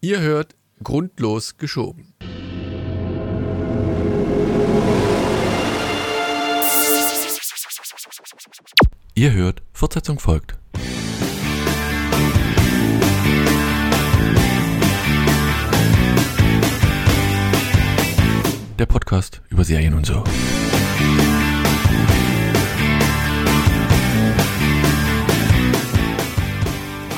Ihr hört grundlos geschoben. Ihr hört, Fortsetzung folgt. Der Podcast über Serien und so.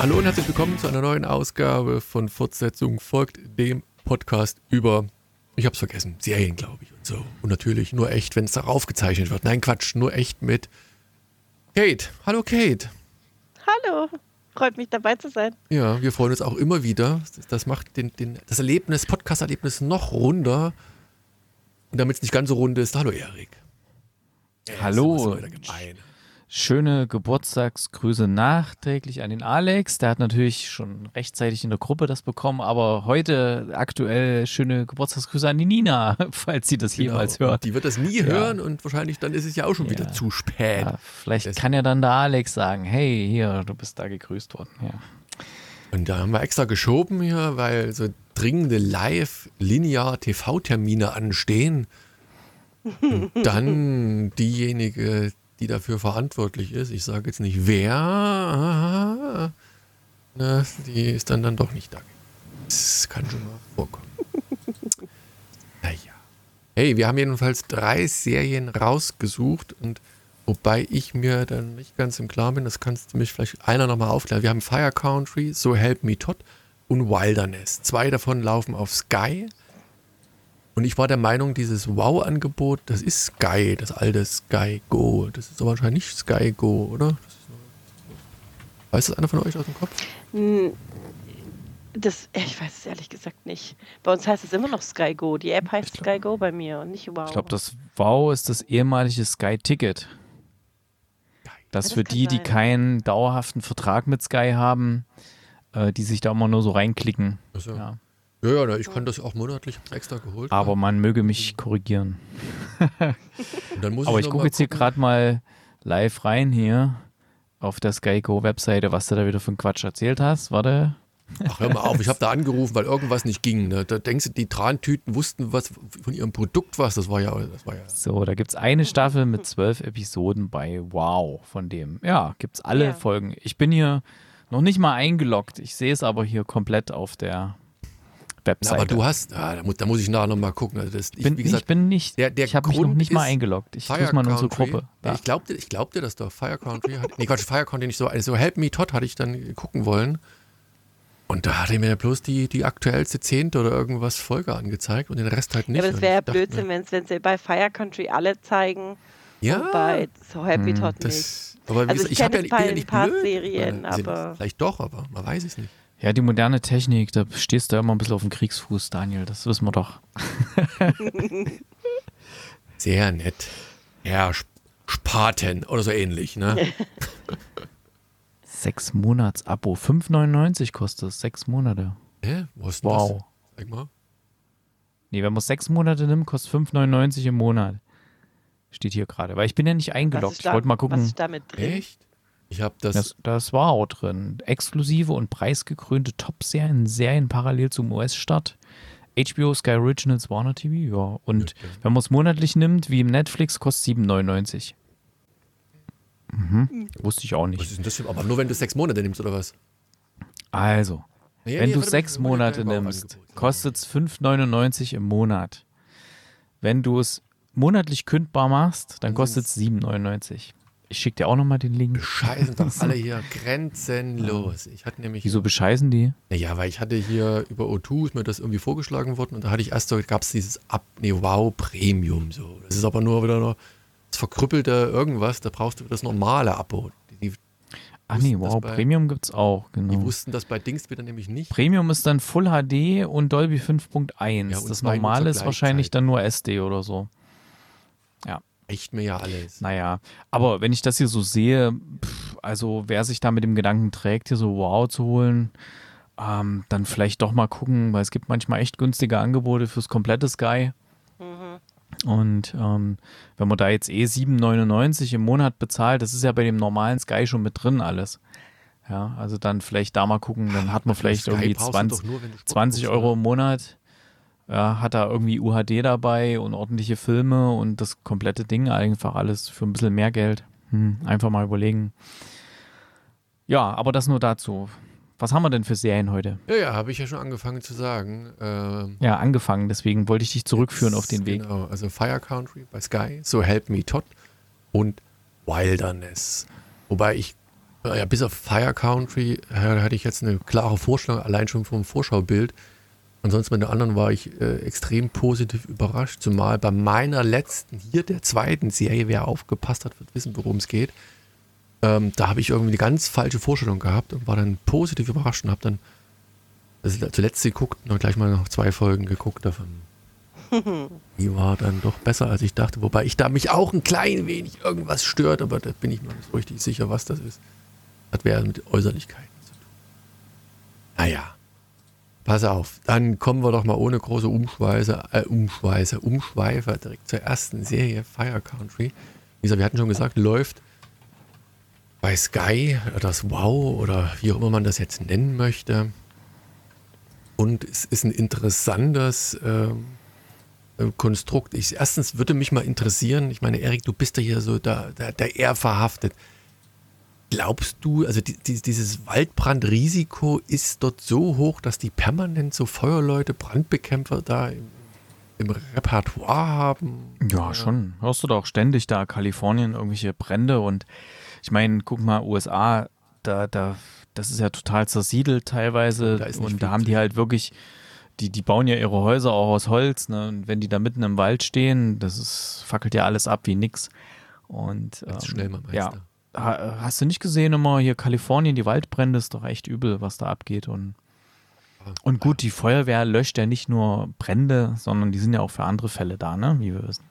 Hallo und herzlich willkommen zu einer neuen Ausgabe von Fortsetzung folgt dem Podcast über, ich hab's vergessen, Serien, glaube ich und so. Und natürlich nur echt, wenn es darauf gezeichnet wird. Nein, Quatsch, nur echt mit Kate. Hallo Kate. Hallo. Freut mich dabei zu sein. Ja, wir freuen uns auch immer wieder. Das macht den, den, das Erlebnis, Podcast-Erlebnis noch runder. Und damit es nicht ganz so rund ist, hallo Erik. Hallo. Schöne Geburtstagsgrüße nachträglich an den Alex. Der hat natürlich schon rechtzeitig in der Gruppe das bekommen, aber heute aktuell schöne Geburtstagsgrüße an die Nina, falls sie das Genau. jemals hört. Die wird das nie Ja. hören und wahrscheinlich dann ist es ja auch schon Ja. wieder zu spät. Ja, vielleicht Das- kann ja dann der Alex sagen, hey, hier, du bist da gegrüßt worden. Und da haben wir extra geschoben hier, weil so dringende Live-Linear-TV-Termine anstehen. Und dann diejenige, die dafür verantwortlich ist, ich sage jetzt nicht wer, na, die ist dann, dann doch nicht da. Das kann schon mal vorkommen. Naja. Hey, wir haben jedenfalls drei Serien rausgesucht und wobei ich mir dann nicht ganz im Klaren bin, das kannst du mich vielleicht einer nochmal aufklären. Wir haben Fire Country, So Help Me Todd und Wilderness. Zwei davon laufen auf Sky. Und ich war der Meinung, dieses Wow-Angebot, das ist Sky, das alte Sky Go. Das ist aber wahrscheinlich nicht Sky Go, oder? Das ist nur- Weiß das einer von euch aus dem Kopf? Hm, Das, ich weiß es ehrlich gesagt nicht. Bei uns heißt es immer noch Sky Go. Die App heißt glaub- Sky Go bei mir und nicht Wow. Ich glaube, das Wow ist das ehemalige Sky Ticket. Das das für die, die sein. keinen dauerhaften Vertrag mit Sky haben, äh, die sich da immer nur so reinklicken. Also, ja. Ja. ja, ich kann das auch monatlich extra geholt. Aber man möge mich korrigieren. Muss Aber ich gucke jetzt hier gerade mal live rein hier auf der SkyGo-Webseite, was du da wieder für einen Quatsch erzählt hast. Warte. Ach, hör mal auf, ich habe da angerufen, weil irgendwas nicht ging. Ne? Da denkst du, die Trantüten wussten was von ihrem Produkt was. Das war ja, das war ja. So, da gibt es eine Staffel mit zwölf Episoden bei Wow von dem. Ja, gibt es alle Ja. Folgen. Ich bin hier noch nicht mal eingeloggt. Ich sehe es aber hier komplett auf der Na, Webseite. aber du hast, ah, da, muss, da muss ich nachher nochmal gucken. Also das, ich, bin, wie gesagt, ich bin nicht, der- der ich habe mich noch nicht mal eingeloggt. Ich Fire muss mal in unsere Country. Gruppe. Ja, ich glaubte, ich glaubte das doch. Fire Country. Hat, nee, Quatsch, Fire Country nicht so. Also Help Me Todd hatte ich dann gucken wollen. Und da hatte mir bloß die, die aktuellste zehnte oder irgendwas Folge angezeigt und den Rest halt nicht. Ja, aber das Und wäre ja Blödsinn, wenn wenn sie bei Fire Country alle zeigen Ja, und bei So Happy Todd nicht. das, aber Also gesagt, ich ich habe ja, kenne ich bin ja ein nicht paar blöd. Serien, sind- aber- Vielleicht doch, aber man weiß es nicht. Ja, die moderne Technik, da stehst du ja immer ein bisschen auf dem Kriegsfuß, Daniel. Das wissen wir doch. Sehr nett. Ja, Sp- Spaten oder so ähnlich, ne? Sechs Monats Abo. 5,99 kostet es. Sechs Monate. Hä? Wo ist denn Wow. das? Sag mal. Nee, wenn man sechs Monate nimmt, kostet 5,99 im Monat. Steht hier gerade. Weil ich bin ja nicht Was eingeloggt. Ich wollte mal Was gucken. ist damit drin? Echt? Ich habe das. Das, das war auch drin. Exklusive und preisgekrönte Top-Serien, Serien parallel zum US-Start. HBO, Sky Originals, Warner TV, ja. Und wenn man es monatlich nimmt, wie im Netflix, kostet 7,99. Mhm. Wusste ich auch was nicht. ist denn das für, aber nur wenn du sechs Monate nimmst oder was? Also, Nee, wenn nee, du sechs Monate nimmst, kostet es 5,99 im Monat. Wenn du es monatlich kündbar machst, dann kostet es 7,99. Ich schicke dir auch nochmal den Link. Scheißen doch alle hier grenzenlos. Ich hatte nämlich. Wieso bescheißen die? Naja, weil ich hatte hier über O2 ist mir das irgendwie vorgeschlagen worden und da hatte ich erst so, gab es dieses Ab, nee, wow, Premium so. Das ist aber nur wieder noch das verkrüppelte irgendwas, da brauchst du das normale Abo. Die, Ach nee, wow, bei- Premium gibt's auch, die genau. wussten das bei Dings wieder nämlich nicht. Premium ist dann Full HD und Dolby 5.1. Ja, das normale ist wahrscheinlich dann nur SD oder so. Echt mir ja alles. Naja, aber wenn ich das hier so sehe, pff, also wer sich da mit dem Gedanken trägt, hier so Wow zu holen, ähm, dann vielleicht doch mal gucken, weil es gibt manchmal echt günstige Angebote fürs komplette Sky. Und ähm, wenn man da jetzt eh 7,99 im Monat bezahlt, das ist ja bei dem normalen Sky schon mit drin alles. Ja, also dann vielleicht da mal gucken, dann hat man vielleicht Sky irgendwie brauchst du 20, doch nur, wenn du Sport 20 guckst, Euro oder? im Monat. Ja, hat da irgendwie UHD dabei und ordentliche Filme und das komplette Ding einfach alles für ein bisschen mehr Geld. Hm, einfach mal überlegen. Ja, aber das nur dazu. Was haben wir denn für Serien heute? Ja, ja, habe ich ja schon angefangen zu sagen. Ähm, Ja, angefangen, deswegen wollte ich dich zurückführen auf den Weg. Genau, also Fire Country bei Sky, So Help Me Todd und Wilderness. Wobei ich, ja, bis auf Fire Country äh, hatte ich jetzt eine klare Vorstellung, allein schon vom Vorschaubild. Ansonsten bei den anderen war ich äh, extrem positiv überrascht, zumal bei meiner letzten, hier der zweiten Serie, wer aufgepasst hat, wird wissen, worum es geht. Ähm, da habe ich irgendwie eine ganz falsche Vorstellung gehabt und war dann positiv überrascht und habe dann das zuletzt geguckt und gleich mal noch zwei Folgen geguckt davon. Die war dann doch besser, als ich dachte. Wobei ich da mich auch ein klein wenig irgendwas stört, aber da bin ich mir nicht so richtig sicher, was das ist. Das wäre mit Äußerlichkeiten zu tun. Naja, pass auf. Dann kommen wir doch mal ohne große Umschweiße, äh, Umschweiße, Umschweife direkt zur ersten Serie, Fire Country. Wie gesagt, wir hatten schon gesagt, läuft bei Sky, das Wow oder wie auch immer man das jetzt nennen möchte. Und es ist ein interessantes ähm, äh, Konstrukt. Ich, erstens würde mich mal interessieren, ich meine, Erik, du bist ja hier so da, da, da eher verhaftet. Glaubst du, also die, die, dieses Waldbrandrisiko ist dort so hoch, dass die permanent so Feuerleute, Brandbekämpfer da im, im Repertoire haben? Ja, schon. Hörst du doch ständig da Kalifornien irgendwelche Brände und ich meine, guck mal, USA, da, da, das ist ja total zersiedelt teilweise Da ist und da haben die halt wirklich, die, die bauen ja ihre Häuser auch aus Holz, ne? Und wenn die da mitten im Wald stehen, das ist, fackelt ja alles ab wie nix. Und ähm, schnell mal ja, hast du nicht gesehen immer hier Kalifornien, die Waldbrände ist doch echt übel, was da abgeht und und gut, die Feuerwehr löscht ja nicht nur Brände, sondern die sind ja auch für andere Fälle da, ne? Wie wir wissen.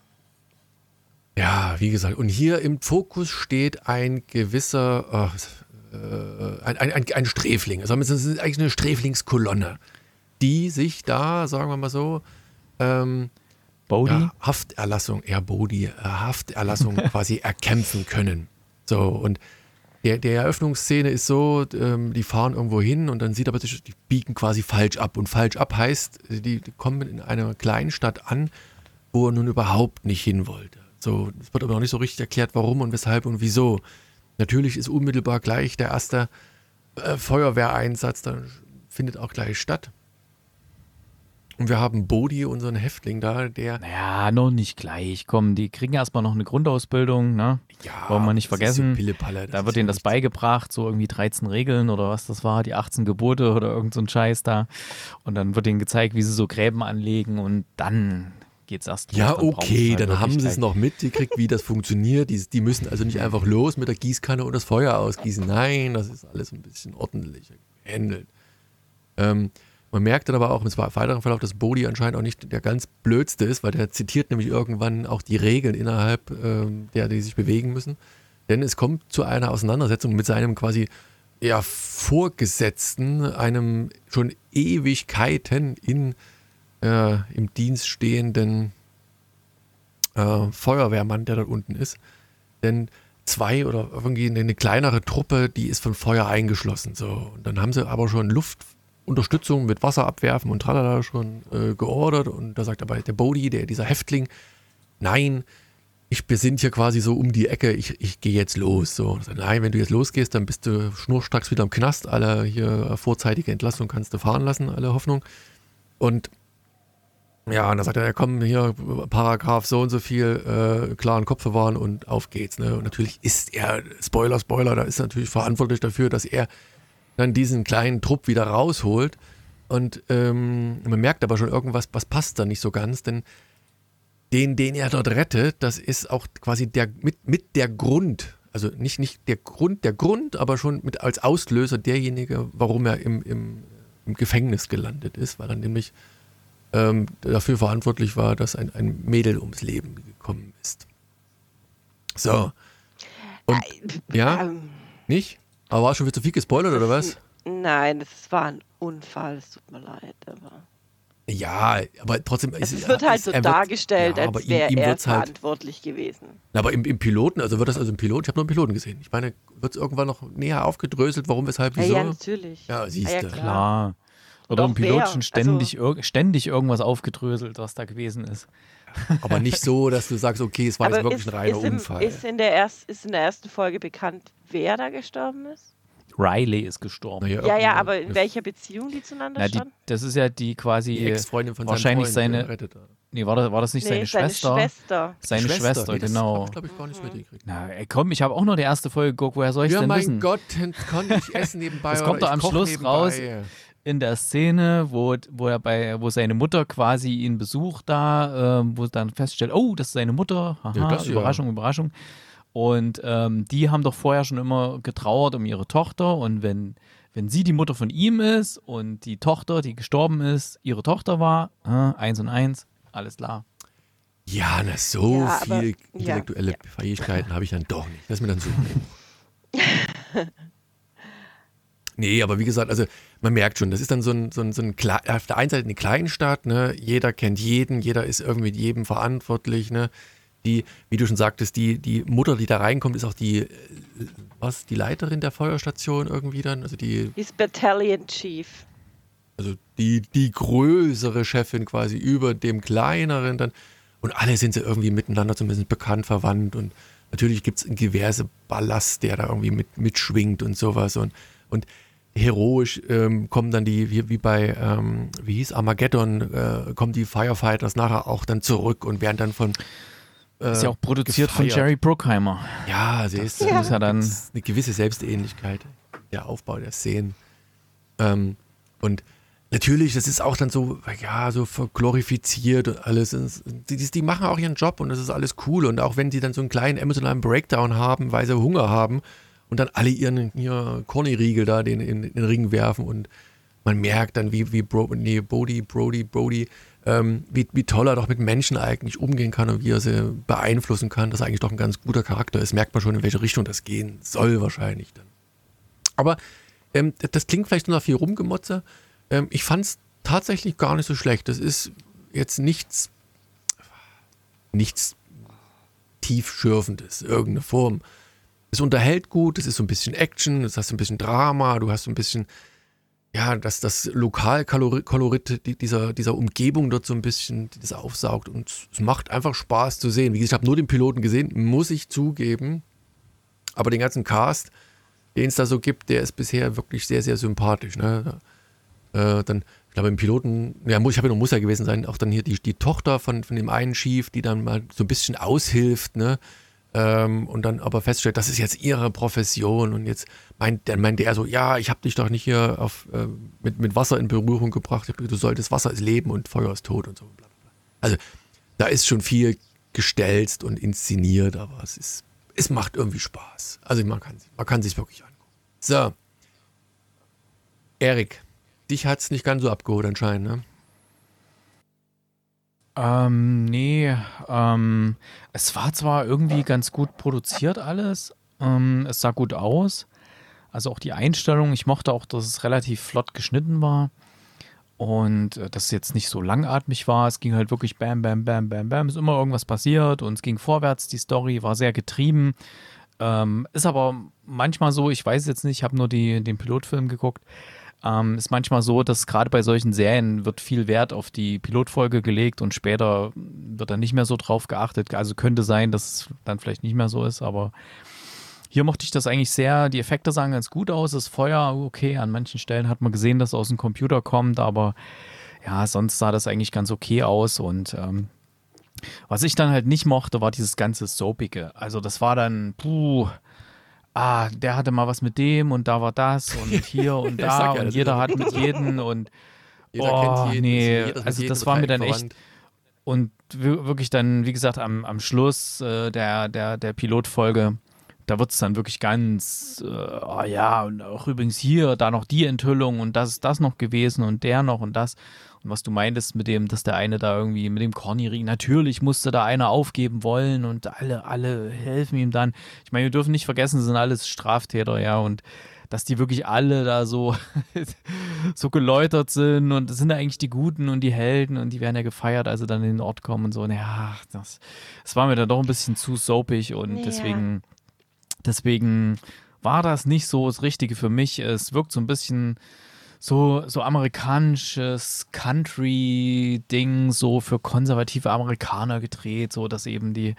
Ja, wie gesagt, und hier im Fokus steht ein gewisser, äh, äh, ein, ein, ein, Sträfling. Also es ist eigentlich eine Sträflingskolonne, die sich da, sagen wir mal so, ähm, Bodhi? ja, Hafterlassung, ja, Bodi, äh, Hafterlassung quasi erkämpfen können. So, und der, der Eröffnungsszene ist so, ähm, die fahren irgendwo hin und dann sieht aber, die biegen quasi falsch ab. Und falsch ab heißt, die, die kommen in einer Kleinstadt an, wo er nun überhaupt nicht hin wollte. So, es wird aber noch nicht so richtig erklärt, warum und weshalb und wieso. Natürlich ist unmittelbar gleich der erste äh, Feuerwehreinsatz, dann findet auch gleich statt. Und wir haben Bodhi, unseren Häftling da, der Naja, noch nicht gleich. Komm, die kriegen erstmal noch eine Grundausbildung, ne? Ja, Wollen wir nicht vergessen. So Pillepalle, Da wird denen das beigebracht, so irgendwie 13 Regeln oder was das war, die 18 Gebote oder irgend so ein Scheiß da. Und dann wird denen gezeigt, wie sie so Gräben anlegen und dann geht's erst los. Ja, Dann brauchen okay, halt dann haben sie es noch mitgekriegt, wie das funktioniert. Die, die müssen also nicht einfach los mit der Gießkanne und das Feuer ausgießen. Nein, das ist alles ein bisschen ordentlicher gehandelt. Ähm, man merkt dann aber auch im weiteren Verlauf, dass Bodhi anscheinend auch nicht der ganz blödste ist, weil der zitiert nämlich irgendwann auch die Regeln innerhalb ähm, der, die sich bewegen müssen. Denn es kommt zu einer Auseinandersetzung mit seinem quasi ja, Vorgesetzten, einem schon Ewigkeiten in, äh, im Dienst stehenden äh, Feuerwehrmann, der dort unten ist. Denn zwei oder irgendwie eine kleinere Truppe, die ist von Feuer eingeschlossen. So. Und dann haben sie aber schon Luftunterstützung mit Wasser abwerfen und tralala schon äh, geordert. Und da sagt aber der Bodhi, der, dieser Häftling, nein, ich, wir hier quasi so um die Ecke, ich, ich gehe jetzt los. So. Sagt, nein, wenn du jetzt losgehst, dann bist du schnurstracks wieder im Knast. Alle hier vorzeitige Entlassung kannst du fahren lassen, alle Hoffnung. Und ja, und dann sagt er, ja, komm, hier, Paragraph so und so viel, äh, klaren Kopf bewahren und auf geht's. Ne? Und natürlich ist er, Spoiler, Spoiler, da ist er natürlich verantwortlich dafür, dass er dann diesen kleinen Trupp wieder rausholt. Und ähm, man merkt aber schon irgendwas, was passt da nicht so ganz, denn den, den er dort rettet, das ist auch quasi der mit, mit der Grund, also nicht, nicht der Grund, der Grund, aber schon mit als Auslöser derjenige, warum er im, im, im Gefängnis gelandet ist, weil er nämlich ähm, dafür verantwortlich war, dass ein, ein Mädel ums Leben gekommen ist. So. Und, Äh, ja? ähm, nicht? Aber war schon wieder zu viel gespoilert oder was? Nein, das war ein Unfall, es tut mir leid, aber. Ja, aber trotzdem. Es, es wird halt so wird, dargestellt, ja, als wäre er halt verantwortlich halt, gewesen. Aber im, im, Piloten, also wird das also im Piloten, ich habe nur einen Piloten gesehen. Ich meine, wird es irgendwann noch näher aufgedröselt, warum, weshalb, wieso? Ja, ja natürlich. Ja, siehst du. Ja, klar. klar. Oder im Piloten ständig, also, ständig irgendwas aufgedröselt, was da gewesen ist. Aber nicht so, dass du sagst, okay, es war jetzt wirklich ist, ein reiner ist im, Unfall. Ist in, der erst, ist in der ersten Folge bekannt, wer da gestorben ist? Riley ist gestorben. Ja, ja, ja aber in welcher Beziehung die zueinander Na, die, standen? Das ist ja die quasi die Ex-Freundin von wahrscheinlich Freund, seine. Nee, war das, war das nicht nee, seine, seine Schwester? Schwester. Seine Schwester, Schwester nee, genau. Das hab ich, glaube ich, gar nicht mhm. mitgekriegt. Na, ey, komm, ich habe auch nur die erste Folge geguckt. Woher soll ich ja, denn mein wissen? mein Gott, konnte ich essen nebenbei. Das kommt doch am Schluss nebenbei. raus in der Szene, wo, wo er bei, wo seine Mutter quasi ihn besucht da, äh, wo dann feststellt, oh, das ist seine Mutter. Aha, ja, das, Überraschung, ja. Überraschung. Und ähm, die haben doch vorher schon immer getrauert um ihre Tochter und wenn wenn sie die Mutter von ihm ist und die Tochter, die gestorben ist, ihre Tochter war, äh, eins und eins, alles klar. Ja, na, so ja, viel intellektuelle ja. Fähigkeiten habe ich dann doch nicht. Das ist mir dann so. nee, aber wie gesagt, also man merkt schon, das ist dann so ein, so ein, so ein auf der einen Seite eine Kleinstadt, ne? jeder kennt jeden, jeder ist irgendwie mit jedem verantwortlich, ne? Die, wie du schon sagtest, die, die Mutter, die da reinkommt, ist auch die, äh, was, die Leiterin der Feuerstation irgendwie dann? Also die. Die Battalion Chief. Also die, die größere Chefin quasi über dem kleineren dann. Und alle sind sie irgendwie miteinander zumindest bekannt, verwandt. Und natürlich gibt es einen Gewerse Ballast, der da irgendwie mit, mitschwingt und sowas. Und, und heroisch ähm, kommen dann die, wie, wie bei, ähm, wie hieß Armageddon, äh, kommen die Firefighters nachher auch dann zurück und werden dann von äh, ist ja auch produziert gefeiert. von Jerry Bruckheimer. Ja, sie ist, ja. ja dann eine gewisse Selbstähnlichkeit, der Aufbau der Szenen. Ähm, und natürlich, das ist auch dann so, ja, so glorifiziert und alles. Die, die, machen auch ihren Job und das ist alles cool. Und auch wenn sie dann so einen kleinen emotionalen Breakdown haben, weil sie Hunger haben und dann alle ihren, ihren Corny-Riegel da den, in, in, den Ring werfen und man merkt dann, wie, wie Bro, nee, Brody, Brody, Brody ähm, wie, wie toll er doch mit Menschen eigentlich umgehen kann und wie er sie beeinflussen kann, dass er eigentlich doch ein ganz guter Charakter ist. Merkt man schon, in welche Richtung das gehen soll wahrscheinlich dann. Aber ähm, das klingt vielleicht nur nach viel Rumgemotze. Ähm, ich fand es tatsächlich gar nicht so schlecht. Das ist jetzt nichts, nichts tiefschürfendes, irgendeine Form. Es unterhält gut, es ist so ein bisschen Action, es hast ein bisschen Drama, du hast so ein bisschen ja, dass das Lokalkolorit dieser, dieser Umgebung dort so ein bisschen das aufsaugt und es macht einfach Spaß zu sehen. Wie gesagt, ich habe nur den Piloten gesehen, muss ich zugeben. Aber den ganzen Cast, den es da so gibt, der ist bisher wirklich sehr, sehr sympathisch. Ne? Äh, dann, ich glaube, im Piloten, ja, ich habe ja noch Muster gewesen sein, auch dann hier die, die Tochter von, von dem einen Chief, die dann mal so ein bisschen aushilft, ne? Ähm, und dann aber feststellt, das ist jetzt ihre Profession und jetzt meint, dann meinte er so, ja, ich habe dich doch nicht hier auf, äh, mit, mit Wasser in Berührung gebracht, du solltest, Wasser ist Leben und Feuer ist Tod und so. Also da ist schon viel gestelzt und inszeniert, aber es ist, es macht irgendwie Spaß. Also man kann, man kann sich wirklich angucken. So. Erik, dich hat es nicht ganz so abgeholt anscheinend, ne? Ähm, nee, ähm, es war zwar irgendwie ganz gut produziert alles, ähm, es sah gut aus, also auch die Einstellung, ich mochte auch, dass es relativ flott geschnitten war und äh, dass es jetzt nicht so langatmig war, es ging halt wirklich bam, bam, bam, bam, bam, ist immer irgendwas passiert und es ging vorwärts, die Story war sehr getrieben, ähm, ist aber manchmal so, ich weiß jetzt nicht, ich habe nur die, den Pilotfilm geguckt, ähm, ist manchmal so, dass gerade bei solchen Serien wird viel Wert auf die Pilotfolge gelegt und später wird dann nicht mehr so drauf geachtet. Also könnte sein, dass es dann vielleicht nicht mehr so ist, aber hier mochte ich das eigentlich sehr. Die Effekte sahen ganz gut aus. Das Feuer, okay, an manchen Stellen hat man gesehen, dass es aus dem Computer kommt, aber ja, sonst sah das eigentlich ganz okay aus und ähm, was ich dann halt nicht mochte, war dieses ganze Soapige. Also das war dann, puh, ah, der hatte mal was mit dem und da war das und hier und da ja, und jeder hat mit jedem und jeder oh, kennt jeden, nee, also das war mir dann echt und wirklich dann, wie gesagt, am, am Schluss äh, der, der, der Pilotfolge, da wird es dann wirklich ganz, äh, oh ja, und auch übrigens hier, da noch die Enthüllung und das ist das noch gewesen und der noch und das. Und was du meintest mit dem, dass der eine da irgendwie mit dem Corny-Ring, natürlich musste da einer aufgeben wollen und alle, alle helfen ihm dann. Ich meine, wir dürfen nicht vergessen, sind alles Straftäter, ja, und dass die wirklich alle da so, so geläutert sind und das sind ja eigentlich die Guten und die Helden und die werden ja gefeiert, als sie dann in den Ort kommen und so. Und ja, das, das war mir dann doch ein bisschen zu soapig und Ja. deswegen, deswegen war das nicht so das Richtige für mich. Es wirkt so ein bisschen so, so amerikanisches Country-Ding, so für konservative Amerikaner gedreht, so dass eben die,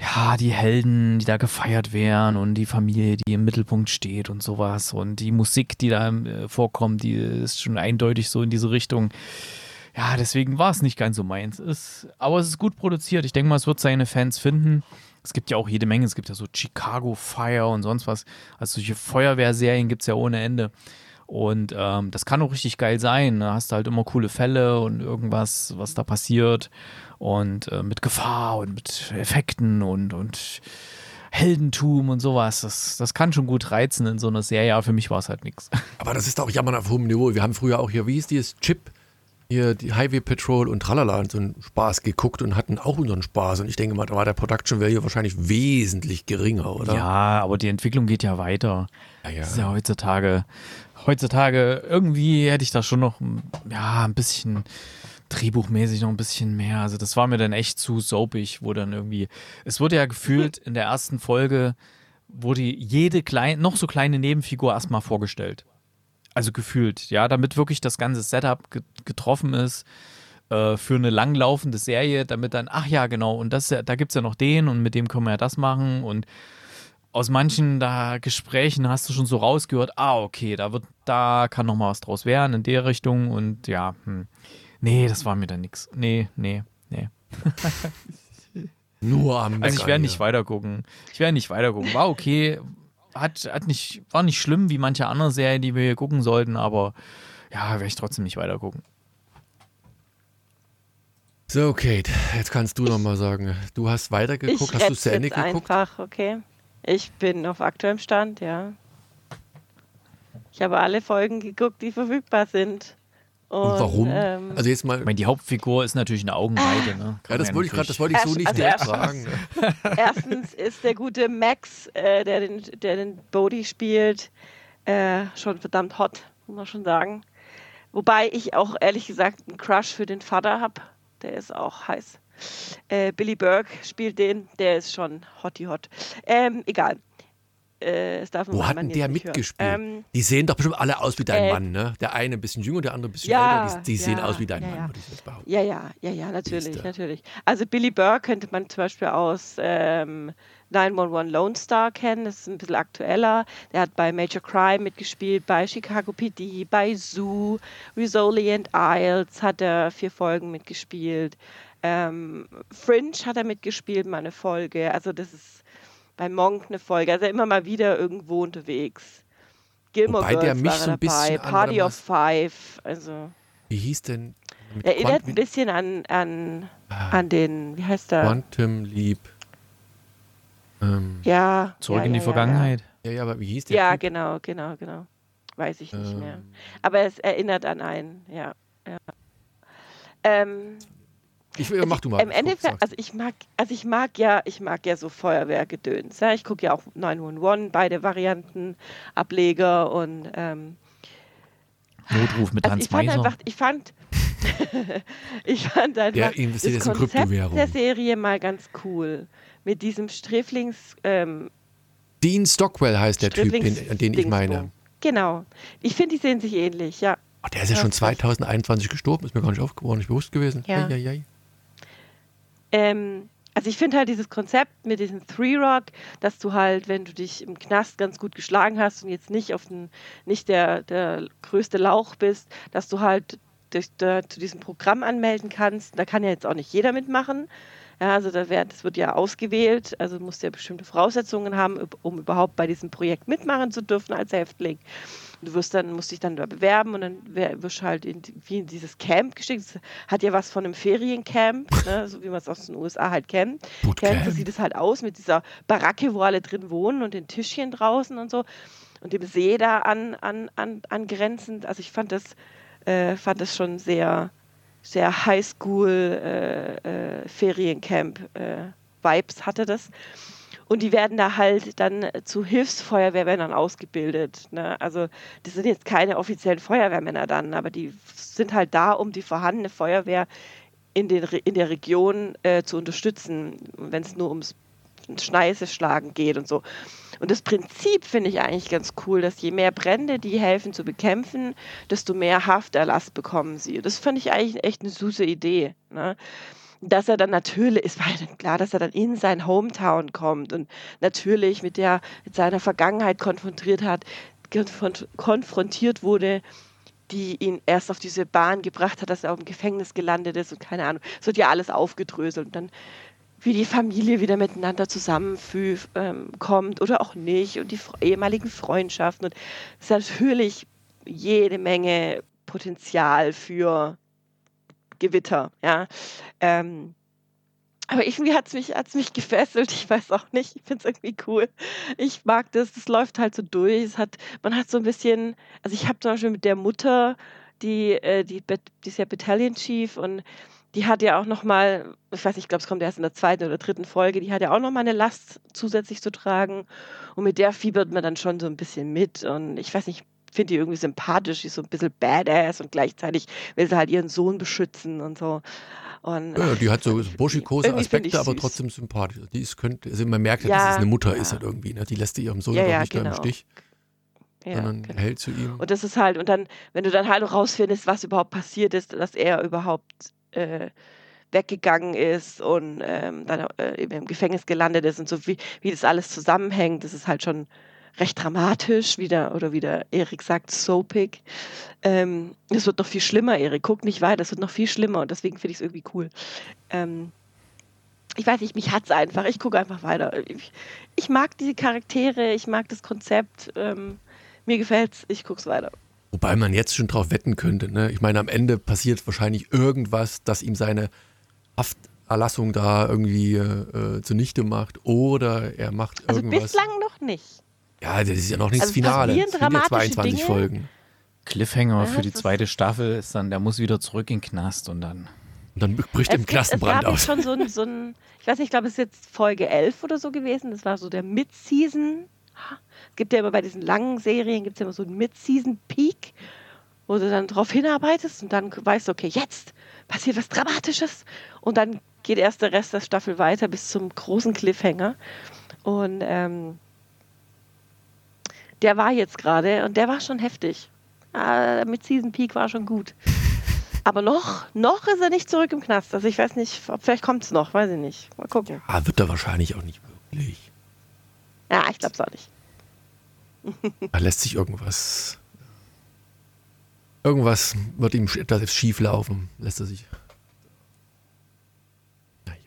ja, die Helden, die da gefeiert werden und die Familie, die im Mittelpunkt steht und sowas und die Musik, die da äh, vorkommt, die ist schon eindeutig so in diese Richtung. Ja, deswegen war es nicht ganz so meins. Ist, aber es ist gut produziert. Ich denke mal, es wird seine Fans finden. Es gibt ja auch jede Menge. Es gibt ja so Chicago Fire und sonst was. Also solche Feuerwehrserien gibt es ja ohne Ende. Und ähm, das kann auch richtig geil sein. Da hast du halt immer coole Fälle und irgendwas, was da passiert. Und äh, mit Gefahr und mit Effekten und, und Heldentum und sowas. Das, das kann schon gut reizen in so einer Serie. Aber für mich war es halt nichts. Aber das ist auch Jammern auf hohem Niveau. Wir haben früher auch hier, wie hieß dieses Chip, hier die Highway Patrol und Tralala und so einen Spaß geguckt und hatten auch unseren Spaß. Und ich denke mal, da war der Production Value wahrscheinlich wesentlich geringer, oder? Ja, aber die Entwicklung geht ja weiter. Ja, ja. Das ist ja heutzutage, heutzutage irgendwie hätte ich da schon noch, ja, ein bisschen drehbuchmäßig noch ein bisschen mehr. Also das war mir dann echt zu soapig, wo dann irgendwie, es wurde ja gefühlt in der ersten Folge, wurde jede kleine, noch so kleine Nebenfigur erstmal vorgestellt. Also gefühlt, ja, damit wirklich das ganze Setup ge getroffen ist äh, für eine langlaufende Serie, damit dann, ach ja, genau, und das, da gibt es ja noch den und mit dem können wir ja das machen und aus manchen da Gesprächen hast du schon so rausgehört, ah, okay, da wird, da kann noch mal was draus werden in der Richtung und ja, hm. nee, das war mir dann nix. Nee, nee, nee. Nur am Also ich werde nicht hier. weiter gucken. Ich werde nicht weiter gucken. War okay, hat, hat nicht, war nicht schlimm wie manche andere Serien, die wir hier gucken sollten, aber ja, werde ich trotzdem nicht weiter gucken. So, Kate, jetzt kannst du noch mal sagen. Du hast weitergeguckt, hast du rett's zu Ende geguckt? einfach, okay. Ich bin auf aktuellem Stand, ja. Ich habe alle Folgen geguckt, die verfügbar sind. Und, Und warum? Ähm, also jetzt mal, Ich meine, die Hauptfigur ist natürlich eine Augenweide, ne? ja, das wollte ich gerade, das wollte ich so nicht also erstens- fragen. ne? erstens ist der gute Max, äh, der, den, der den Bodhi spielt, äh, schon verdammt hot, muss man schon sagen. Wobei ich auch ehrlich gesagt einen Crush für den Vater habe. Der ist auch heiß. Äh, Billy Burke spielt den, der ist schon hotty hot. Ähm, egal. Äh, es darf Wo man hat denn der mitgespielt? Ähm, die sehen doch bestimmt alle aus wie dein äh, Mann, ne? Der eine ein bisschen jünger, der andere ein bisschen Ja, älter. Die, die sehen ja, aus wie dein ja, Mann, ja. würde ich jetzt behaupten. Ja, ja, ja, ja, natürlich, natürlich. Also Billy Burr könnte man zum Beispiel aus ähm, 911 Lone Star kennen, das ist ein bisschen aktueller. Der hat bei Major Crime mitgespielt, bei Chicago PD, bei Zoo, and Isles hat er vier Folgen mitgespielt. Ähm, Fringe hat er mitgespielt, mal eine Folge. Also das ist bei Monk eine Folge. Also immer mal wieder irgendwo unterwegs. Gilmore Wobei der Girls mich war so ein bisschen dabei, Party of Five. Also Wie hieß denn? Erinnert ein bisschen an, an, Ah. an den, wie heißt der? Quantum Leap. Ähm, Ja. Zurück ja, in die ja, Vergangenheit. ja, ja, aber wie hieß der? Ja, Typ? genau, genau, genau. Weiß ich nicht mehr. Ähm, Aber es erinnert an einen, ja. ja. Ähm, ich, will- mach du mal. Im Endeffekt, also ich mag, also ich mag ja, ich mag ja so Feuerwehrgedöns. Ja? Ich gucke ja auch 911, beide Varianten, Ableger und ähm, Notruf mit also Hans ich fand Meiser. einfach, ich fand, ich fand einfach Der investiert das jetzt in Konzept der Serie mal ganz cool. Mit diesem Sträflings, ähm, Dean Stockwell heißt der Typ, den, Sträflings- an den ich meine. Genau. Ich finde, die sehen sich ähnlich, ja. Oh, der ist ja Ja, schon krass. 2021 gestorben, ist mir gar nicht aufgeworden, nicht bewusst gewesen. Ja. Eieiei. Ähm, also ich finde halt dieses Konzept mit diesem Three Rock, dass du halt, wenn du dich im Knast ganz gut geschlagen hast und jetzt nicht auf den, nicht der, der größte Lauch bist, dass du halt durch, da, zu diesem Programm anmelden kannst. Da kann ja jetzt auch nicht jeder mitmachen. Ja, also da wird, das wird ja ausgewählt, also musst ja bestimmte Voraussetzungen haben, um überhaupt bei diesem Projekt mitmachen zu dürfen als Häftling. Du wirst dann, musst dich dann da bewerben und dann wirst du halt in, wie in dieses Camp geschickt. Das hat ja was von einem Feriencamp, ne, so wie man es aus den USA halt kennt. Bootcamp. Camp, so sieht es halt aus mit dieser Baracke, wo alle drin wohnen und den Tischchen draußen und so und dem See da an, an, an, angrenzend. Also ich fand das, äh, fand das schon sehr, sehr Highschool äh, äh, Feriencamp äh, Vibes hatte das. Und die werden da halt dann zu Hilfsfeuerwehrmännern ausgebildet. Ne? Also das sind jetzt keine offiziellen Feuerwehrmänner dann, aber die sind halt da, um die vorhandene Feuerwehr in, den, in der Region äh, zu unterstützen, wenn es nur ums Schneise schlagen geht und so. Und das Prinzip finde ich eigentlich ganz cool, dass je mehr Brände die helfen zu bekämpfen, desto mehr Hafterlass bekommen sie. Das fand ich eigentlich echt eine süße Idee. Ne? Dass er dann natürlich, es war klar, dass er dann in sein Hometown kommt und natürlich mit der, mit seiner Vergangenheit konfrontiert hat, konfrontiert wurde, die ihn erst auf diese Bahn gebracht hat, dass er auf dem Gefängnis gelandet ist und keine Ahnung. Es wird ja alles aufgedröselt. Und dann wie die Familie wieder miteinander zusammenkommt ähm, oder auch nicht und die ehemaligen Freundschaften. Und es ist natürlich jede Menge Potenzial für Gewitter. Ja. Ähm, aber irgendwie hat es mich, hat's mich gefesselt. Ich weiß auch nicht. Ich finde es irgendwie cool. Ich mag das. Es läuft halt so durch. Es hat, man hat so ein bisschen, also ich habe zum Beispiel mit der Mutter, die, äh, die, die ist ja Battalion Chief und die hat ja auch noch mal, ich weiß nicht, ich glaube, es kommt erst in der zweiten oder dritten Folge, die hat ja auch noch mal eine Last zusätzlich zu tragen und mit der fiebert man dann schon so ein bisschen mit und ich weiß nicht, finde die irgendwie sympathisch, die ist so ein bisschen badass und gleichzeitig will sie halt ihren Sohn beschützen und so. Und, ja, die hat so burschikose Aspekte, aber trotzdem sympathisch. Die ist, könnte, also man merkt, ja, dass es eine Mutter ist halt irgendwie. Ne? Die lässt ihrem Sohn ja, nicht genau. im Stich. Ja, sondern genau. hält zu ihm. Und das ist halt, und dann, wenn du dann halt rausfindest, was überhaupt passiert ist, dass er überhaupt äh, weggegangen ist und ähm, dann äh, im Gefängnis gelandet ist und so, wie, wie das alles zusammenhängt, das ist halt schon recht dramatisch, wieder, oder wie der Erik sagt, soapig. Ähm, es wird noch viel schlimmer, Erik. Guck nicht weiter, es wird noch viel schlimmer und deswegen finde ich es irgendwie cool. Ähm, ich weiß nicht, mich hat es einfach. Ich gucke einfach weiter. Ich, ich, mag diese Charaktere, ich mag das Konzept. Ähm, mir es, ich gucke es weiter. Wobei man jetzt schon drauf wetten könnte. Ne? Ich meine, am Ende passiert wahrscheinlich irgendwas, das ihm seine Hafterlassung da irgendwie äh, zunichte macht. Oder er macht also irgendwas. Also bislang noch nicht. Ja, das ist ja noch nichts also Finale. Es sind ja 22 Dinge. Folgen. Cliffhanger ja, für die zweite Staffel ist dann, der muss wieder zurück in den Knast und dann. Und dann bricht im Klassenbrand aus. Es gab schon so ein, so ein, ich weiß nicht, ich glaube, es ist jetzt Folge 11 oder so gewesen. Das war so der Mid-Season es gibt ja immer bei diesen langen Serien, gibt es ja immer so einen Mid-Season-Peak, wo du dann darauf hinarbeitest und dann weißt du, okay, jetzt passiert was Dramatisches und dann geht erst der Rest der Staffel weiter bis zum großen Cliffhanger. Und ähm, der war jetzt gerade und der war schon heftig. Ah, mit Season Peak war schon gut. Aber noch, noch ist er nicht zurück im Knast. Also ich weiß nicht, vielleicht kommt es noch, weiß ich nicht. Mal gucken. Ah, wird er wahrscheinlich auch nicht wirklich. Ja, ich glaube es auch nicht. Da lässt sich irgendwas. Irgendwas wird ihm etwas schief laufen. Lässt er sich. Naja.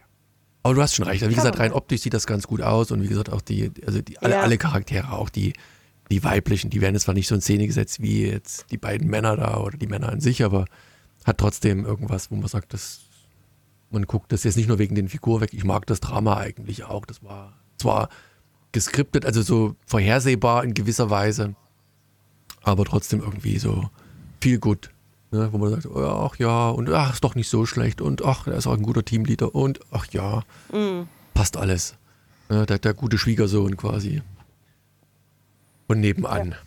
Aber du hast schon recht. Wie gesagt, rein optisch sieht das ganz gut aus und wie gesagt, auch die, also die, alle, ja. alle Charaktere, auch die, die weiblichen, die werden zwar nicht so in Szene gesetzt wie jetzt die beiden Männer da oder die Männer an sich, aber hat trotzdem irgendwas, wo man sagt, dass man guckt das jetzt nicht nur wegen den Figuren weg. Ich mag das Drama eigentlich auch. Das war zwar geskriptet, also so vorhersehbar in gewisser Weise, aber trotzdem irgendwie so viel gut. Ne, wo man sagt, oh, ach ja, und ach, ist doch nicht so schlecht und ach, er ist auch ein guter Teamleader und ach ja, mhm. passt alles. Ne, der, der, gute Schwiegersohn quasi. Und nebenan. Ja.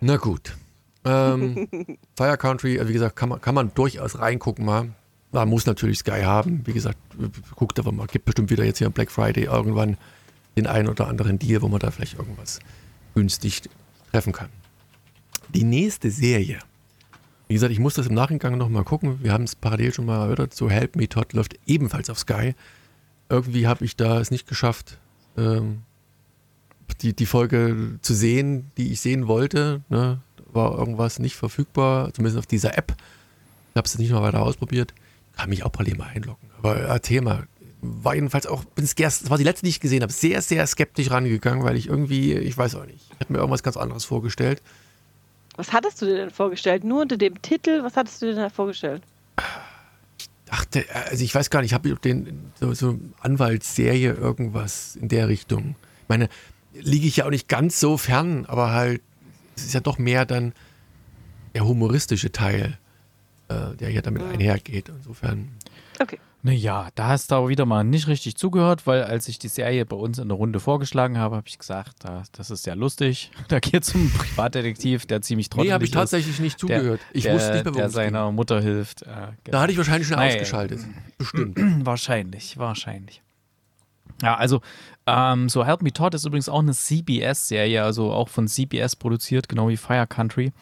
Na gut. Ähm, Fire Country, also wie gesagt, kann man, kann man durchaus reingucken mal. Man muss natürlich Sky haben. Wie gesagt, guckt aber mal, gibt bestimmt wieder jetzt hier am Black Friday irgendwann den einen oder anderen Deal, wo man da vielleicht irgendwas günstig treffen kann. Die nächste Serie. Wie gesagt, ich muss das im Nachgang nochmal gucken. Wir haben es parallel schon mal erörtert. So Help Me Todd läuft ebenfalls auf Sky. Irgendwie habe ich da es nicht geschafft, ähm, die, die Folge zu sehen, die ich sehen wollte. Ne? War irgendwas nicht verfügbar, zumindest auf dieser App. Ich habe es nicht mal weiter ausprobiert. Kann mich auch mal einloggen. Aber erzähl mal, war jedenfalls auch, bin das war die letzte, die ich gesehen habe, sehr, sehr skeptisch rangegangen, weil ich irgendwie, ich weiß auch nicht, ich habe mir irgendwas ganz anderes vorgestellt. Was hattest du dir denn vorgestellt? Nur unter dem Titel, was hattest du dir denn vorgestellt? Ich dachte, also ich weiß gar nicht, ich habe den so, so Anwaltsserie irgendwas in der Richtung. Ich meine, liege ich ja auch nicht ganz so fern, aber halt, es ist ja doch mehr dann der humoristische Teil. äh, der hier damit einhergeht. Insofern. Okay. Naja, da hast du aber wieder mal nicht richtig zugehört, weil als ich die Serie bei uns in der Runde vorgeschlagen habe, habe ich gesagt, das ist sehr lustig. Da geht es um einen Privatdetektiv, der ziemlich trotzig ist. Nee, habe ich tatsächlich nicht zugehört. Der, ich der, wusste nicht mehr, Der seiner ging. Mutter hilft. Äh, genau. Da hatte ich wahrscheinlich schon Nein, ausgeschaltet. Bestimmt. wahrscheinlich, wahrscheinlich. Ja, also ähm, so Help Me Todd ist übrigens auch eine CBS-Serie, also auch von CBS produziert, genau wie Fire Country.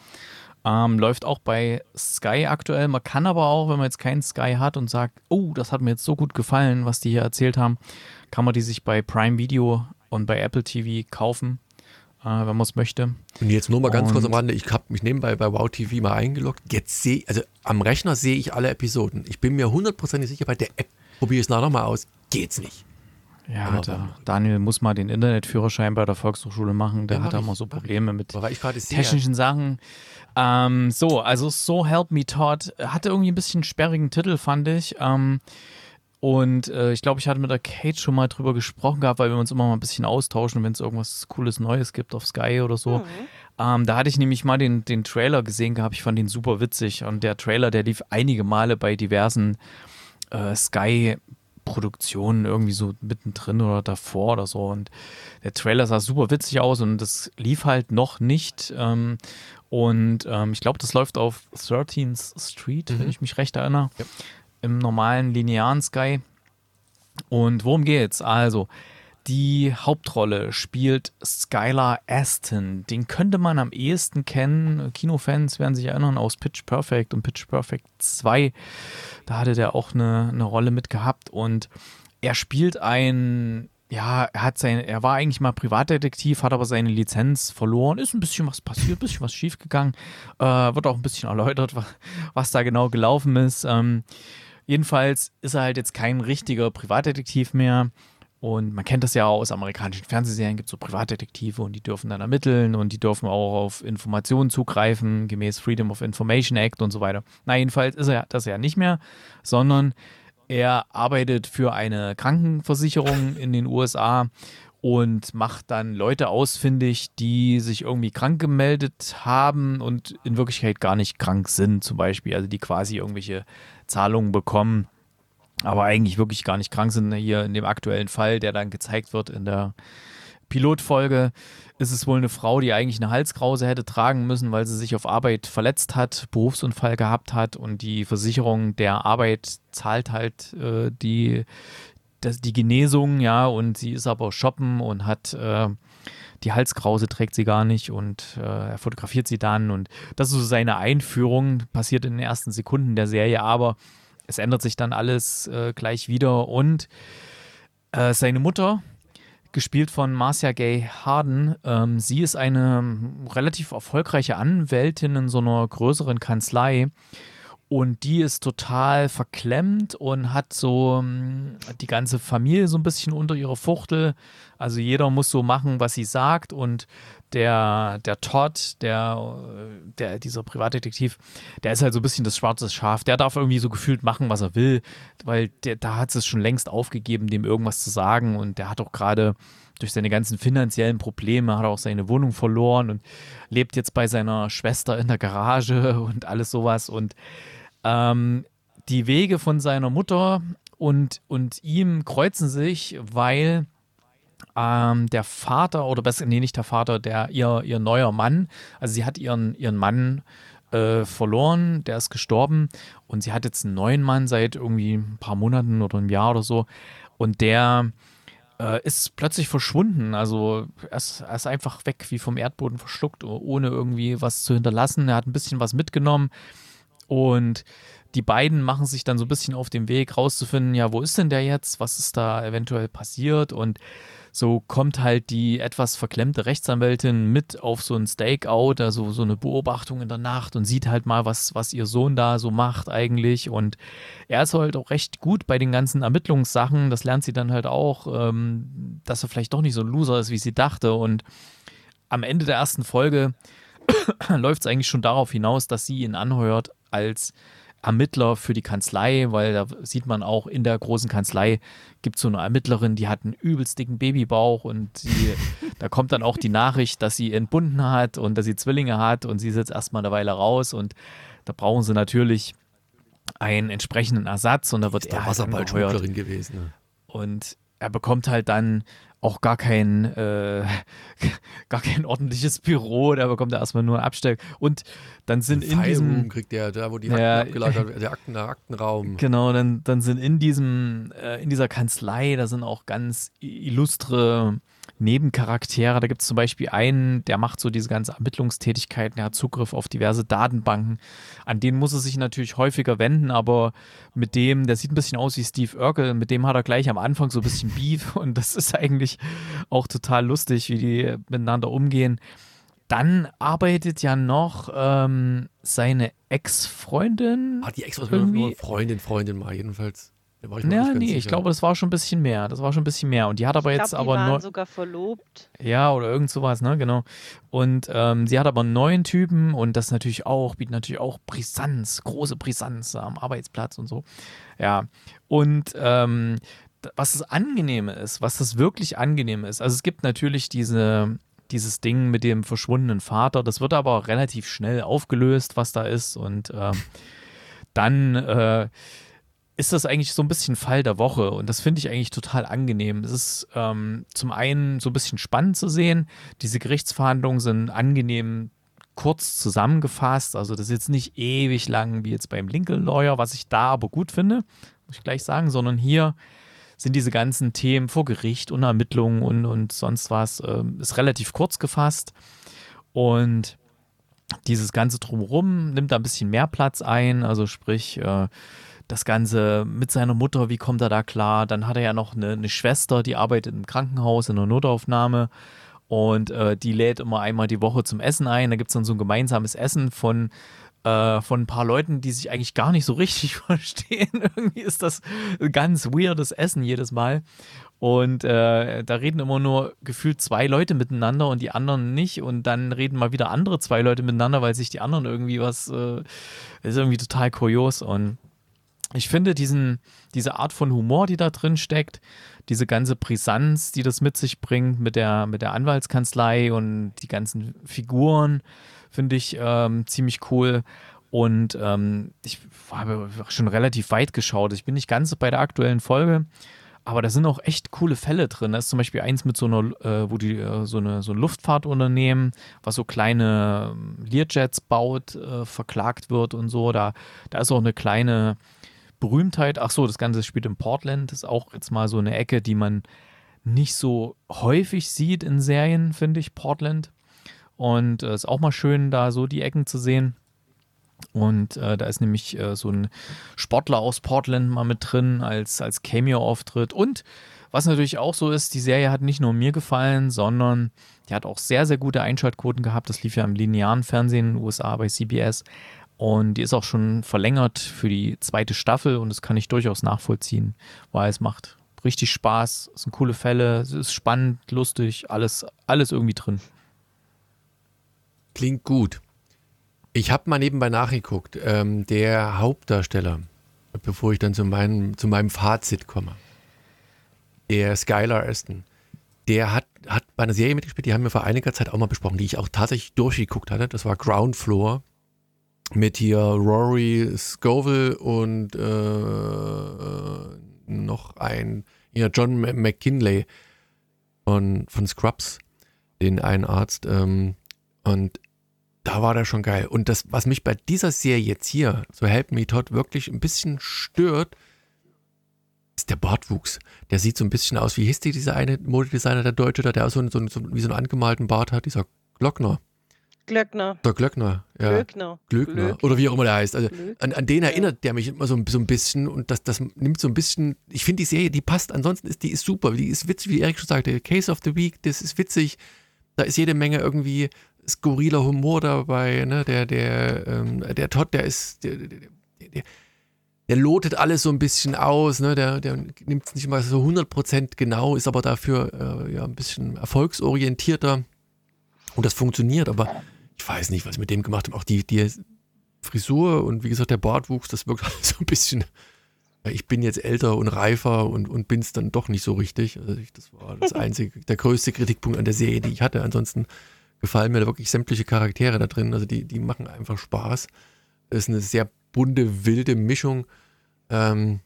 Ähm, läuft auch bei Sky aktuell. Man kann aber auch, wenn man jetzt keinen Sky hat und sagt, oh, das hat mir jetzt so gut gefallen, was die hier erzählt haben, kann man die sich bei Prime Video und bei Apple TV kaufen, äh, wenn man es möchte. Und jetzt nur mal ganz und kurz am Rande, ich habe mich nebenbei bei Wow TV mal eingeloggt. Jetzt sehe also am Rechner sehe ich alle Episoden. Ich bin mir hundertprozentig sicher, bei der App probiere ich es nachher mal aus. Geht's nicht. Ja, da, Daniel muss mal den Internetführerschein bei der Volkshochschule machen. Der ja, hat da immer so Probleme mit technischen Sachen. Ähm, so, also So Help Me Todd hatte irgendwie ein bisschen sperrigen Titel, fand ich. Ähm, und äh, ich glaube, ich hatte mit der Kate schon mal drüber gesprochen gehabt, weil wir uns immer mal ein bisschen austauschen, wenn es irgendwas Cooles Neues gibt auf Sky oder so. Mhm. Ähm, da hatte ich nämlich mal den, den Trailer gesehen gehabt. Ich fand den super witzig. Und der Trailer, der lief einige Male bei diversen äh, Sky Produktionen irgendwie so mittendrin oder davor oder so. Und der Trailer sah super witzig aus und das lief halt noch nicht. Ähm, und ähm, ich glaube, das läuft auf 13th Street, mhm. wenn ich mich recht erinnere. Ja. Im normalen linearen Sky. Und worum geht's? Also, die Hauptrolle spielt Skylar Aston. Den könnte man am ehesten kennen. Kinofans werden sich erinnern aus Pitch Perfect und Pitch Perfect 2. Da hatte der auch eine, eine Rolle mit gehabt. Und er spielt ein ja, er hat sein, er war eigentlich mal Privatdetektiv, hat aber seine Lizenz verloren. Ist ein bisschen was passiert, ein bisschen was schiefgegangen. Äh, wird auch ein bisschen erläutert, was, was da genau gelaufen ist. Ähm, jedenfalls ist er halt jetzt kein richtiger Privatdetektiv mehr. Und man kennt das ja aus amerikanischen Fernsehserien, gibt es so Privatdetektive und die dürfen dann ermitteln und die dürfen auch auf Informationen zugreifen, gemäß Freedom of Information Act und so weiter. Na, jedenfalls ist er das ja nicht mehr, sondern er arbeitet für eine Krankenversicherung in den USA und macht dann Leute ausfindig, die sich irgendwie krank gemeldet haben und in Wirklichkeit gar nicht krank sind, zum Beispiel, also die quasi irgendwelche Zahlungen bekommen aber eigentlich wirklich gar nicht krank sind. Hier in dem aktuellen Fall, der dann gezeigt wird in der Pilotfolge, ist es wohl eine Frau, die eigentlich eine Halskrause hätte tragen müssen, weil sie sich auf Arbeit verletzt hat, Berufsunfall gehabt hat und die Versicherung der Arbeit zahlt halt äh, die, das, die Genesung, ja, und sie ist aber shoppen und hat äh, die Halskrause trägt sie gar nicht und äh, er fotografiert sie dann und das ist so seine Einführung, passiert in den ersten Sekunden der Serie, aber es ändert sich dann alles äh, gleich wieder. Und äh, seine Mutter, gespielt von Marcia Gay Harden, ähm, sie ist eine relativ erfolgreiche Anwältin in so einer größeren Kanzlei und die ist total verklemmt und hat so ähm, die ganze Familie so ein bisschen unter ihrer Fuchtel. Also jeder muss so machen, was sie sagt und der, der Todd, der, der, dieser Privatdetektiv, der ist halt so ein bisschen das schwarze Schaf. Der darf irgendwie so gefühlt machen, was er will, weil der, da hat es schon längst aufgegeben, dem irgendwas zu sagen. Und der hat auch gerade durch seine ganzen finanziellen Probleme, hat auch seine Wohnung verloren und lebt jetzt bei seiner Schwester in der Garage und alles sowas. Und ähm, die Wege von seiner Mutter und, und ihm kreuzen sich, weil ähm, der Vater, oder besser, nee, nicht der Vater, der ihr, ihr neuer Mann, also sie hat ihren, ihren Mann äh, verloren, der ist gestorben und sie hat jetzt einen neuen Mann seit irgendwie ein paar Monaten oder einem Jahr oder so und der äh, ist plötzlich verschwunden, also er ist, er ist einfach weg, wie vom Erdboden verschluckt, ohne irgendwie was zu hinterlassen, er hat ein bisschen was mitgenommen und die beiden machen sich dann so ein bisschen auf den Weg rauszufinden, ja, wo ist denn der jetzt? Was ist da eventuell passiert? Und so kommt halt die etwas verklemmte Rechtsanwältin mit auf so ein Stakeout, also so eine Beobachtung in der Nacht und sieht halt mal, was, was ihr Sohn da so macht eigentlich. Und er ist halt auch recht gut bei den ganzen Ermittlungssachen. Das lernt sie dann halt auch, ähm, dass er vielleicht doch nicht so ein Loser ist, wie sie dachte. Und am Ende der ersten Folge läuft es eigentlich schon darauf hinaus, dass sie ihn anheuert als Ermittler für die Kanzlei, weil da sieht man auch in der großen Kanzlei gibt es so eine Ermittlerin, die hat einen übelst dicken Babybauch und sie, da kommt dann auch die Nachricht, dass sie entbunden hat und dass sie Zwillinge hat und sie ist jetzt erstmal eine Weile raus und da brauchen sie natürlich einen entsprechenden Ersatz und da wird Ist er halt gewesen. Ne? Und er bekommt halt dann auch gar kein, äh, gar kein ordentliches Büro, da bekommt er erstmal nur Abstell. Und dann sind in diesem. Kriegt der, da wo die Akten Ja, abgelagert werden, der Akten, der Aktenraum. Genau, dann, dann sind in diesem, äh, in dieser Kanzlei, da sind auch ganz illustre Nebencharaktere. Da gibt es zum Beispiel einen, der macht so diese ganze Ermittlungstätigkeiten, der hat Zugriff auf diverse Datenbanken. An den muss er sich natürlich häufiger wenden, aber mit dem, der sieht ein bisschen aus wie Steve Urkel, mit dem hat er gleich am Anfang so ein bisschen Beef und das ist eigentlich auch total lustig, wie die miteinander umgehen. Dann arbeitet ja noch ähm, seine Ex-Freundin. Ah, die Ex war Irgendwie- nur Freundin, Freundin mal jedenfalls. Da war ich mir Ja, nicht ganz nee, sicher. ich glaube, das war schon ein bisschen mehr. Das war schon ein bisschen mehr. Und die hat aber ich jetzt glaub, die aber waren nur. sogar verlobt. Ja, oder irgend sowas, ne, genau. Und ähm, sie hat aber einen neuen Typen und das natürlich auch, bietet natürlich auch Brisanz, große Brisanz am Arbeitsplatz und so. Ja. Und ähm, was das Angenehme ist, was das wirklich Angenehme ist, also es gibt natürlich diese, dieses Ding mit dem verschwundenen Vater, das wird aber relativ schnell aufgelöst, was da ist. Und ähm, dann äh, ist das eigentlich so ein bisschen Fall der Woche und das finde ich eigentlich total angenehm. Es ist ähm, zum einen so ein bisschen spannend zu sehen. Diese Gerichtsverhandlungen sind angenehm kurz zusammengefasst. Also das ist jetzt nicht ewig lang wie jetzt beim Lincoln Lawyer, was ich da aber gut finde, muss ich gleich sagen, sondern hier sind diese ganzen Themen vor Gericht und Ermittlungen und, und sonst was, ähm, ist relativ kurz gefasst. Und dieses Ganze drumherum nimmt da ein bisschen mehr Platz ein, also sprich, äh, das Ganze mit seiner Mutter, wie kommt er da klar? Dann hat er ja noch eine, eine Schwester, die arbeitet im Krankenhaus in der Notaufnahme und äh, die lädt immer einmal die Woche zum Essen ein. Da gibt es dann so ein gemeinsames Essen von, äh, von ein paar Leuten, die sich eigentlich gar nicht so richtig verstehen. Irgendwie ist das ein ganz weirdes Essen jedes Mal. Und äh, da reden immer nur gefühlt zwei Leute miteinander und die anderen nicht. Und dann reden mal wieder andere zwei Leute miteinander, weil sich die anderen irgendwie was, äh, ist irgendwie total kurios. Und ich finde diesen, diese Art von Humor, die da drin steckt, diese ganze Brisanz, die das mit sich bringt mit der, mit der Anwaltskanzlei und die ganzen Figuren, finde ich ähm, ziemlich cool. Und ähm, ich habe schon relativ weit geschaut. Ich bin nicht ganz bei der aktuellen Folge, aber da sind auch echt coole Fälle drin. Da ist zum Beispiel eins mit so einer, äh, wo die äh, so, eine, so ein Luftfahrtunternehmen, was so kleine ähm, Learjets baut, äh, verklagt wird und so. Da, da ist auch eine kleine Berühmtheit. Ach so, das Ganze spielt in Portland. Das ist auch jetzt mal so eine Ecke, die man nicht so häufig sieht in Serien, finde ich, Portland. Und es äh, ist auch mal schön, da so die Ecken zu sehen. Und äh, da ist nämlich äh, so ein Sportler aus Portland mal mit drin als, als Cameo-Auftritt. Und was natürlich auch so ist, die Serie hat nicht nur mir gefallen, sondern die hat auch sehr, sehr gute Einschaltquoten gehabt. Das lief ja im linearen Fernsehen in den USA bei CBS. Und die ist auch schon verlängert für die zweite Staffel und das kann ich durchaus nachvollziehen, weil es macht richtig Spaß, es sind coole Fälle, es ist spannend, lustig, alles, alles irgendwie drin. Klingt gut. Ich habe mal nebenbei nachgeguckt. Ähm, der Hauptdarsteller, bevor ich dann zu meinem, zu meinem Fazit komme, der Skylar Aston, der hat, hat bei einer Serie mitgespielt, die haben wir vor einiger Zeit auch mal besprochen, die ich auch tatsächlich durchgeguckt hatte. Das war Ground Floor mit hier Rory Scoville und äh, noch ein, ja, John McKinley von, von Scrubs, den einen Arzt. Ähm, und da war der schon geil. Und das, was mich bei dieser Serie jetzt hier, so Help Me Todd, wirklich ein bisschen stört, ist der Bartwuchs. Der sieht so ein bisschen aus, wie hieß die, dieser eine Modedesigner, der Deutsche, der so, so, so, wie so einen angemalten Bart hat, dieser Glockner. Glöckner. Der Glöckner, ja. Glöckner. Glöckner. Glöck- Oder wie auch immer der heißt. Also an, an den erinnert der mich immer so, so ein bisschen und das, das nimmt so ein bisschen, ich finde die Serie, die passt, ansonsten ist die ist super, die ist witzig, wie Erik schon sagte, Case of the Week, das ist witzig, da ist jede Menge irgendwie skurriler Humor dabei, ne, der, der, ähm, der Todd, der ist, der, der, der, der lotet alles so ein bisschen aus, ne, der, der nimmt es nicht mal so 100% genau, ist aber dafür äh, ja ein bisschen erfolgsorientierter und das funktioniert, aber ich weiß nicht, was ich mit dem gemacht habe, auch die, die Frisur und wie gesagt der Bartwuchs, das wirkt halt so ein bisschen. Ich bin jetzt älter und reifer und, und bin es dann doch nicht so richtig. Also ich, das war das einzige, der größte Kritikpunkt an der Serie, die ich hatte. Ansonsten gefallen mir da wirklich sämtliche Charaktere da drin. Also die, die machen einfach Spaß. Es ist eine sehr bunte, wilde Mischung. Ähm,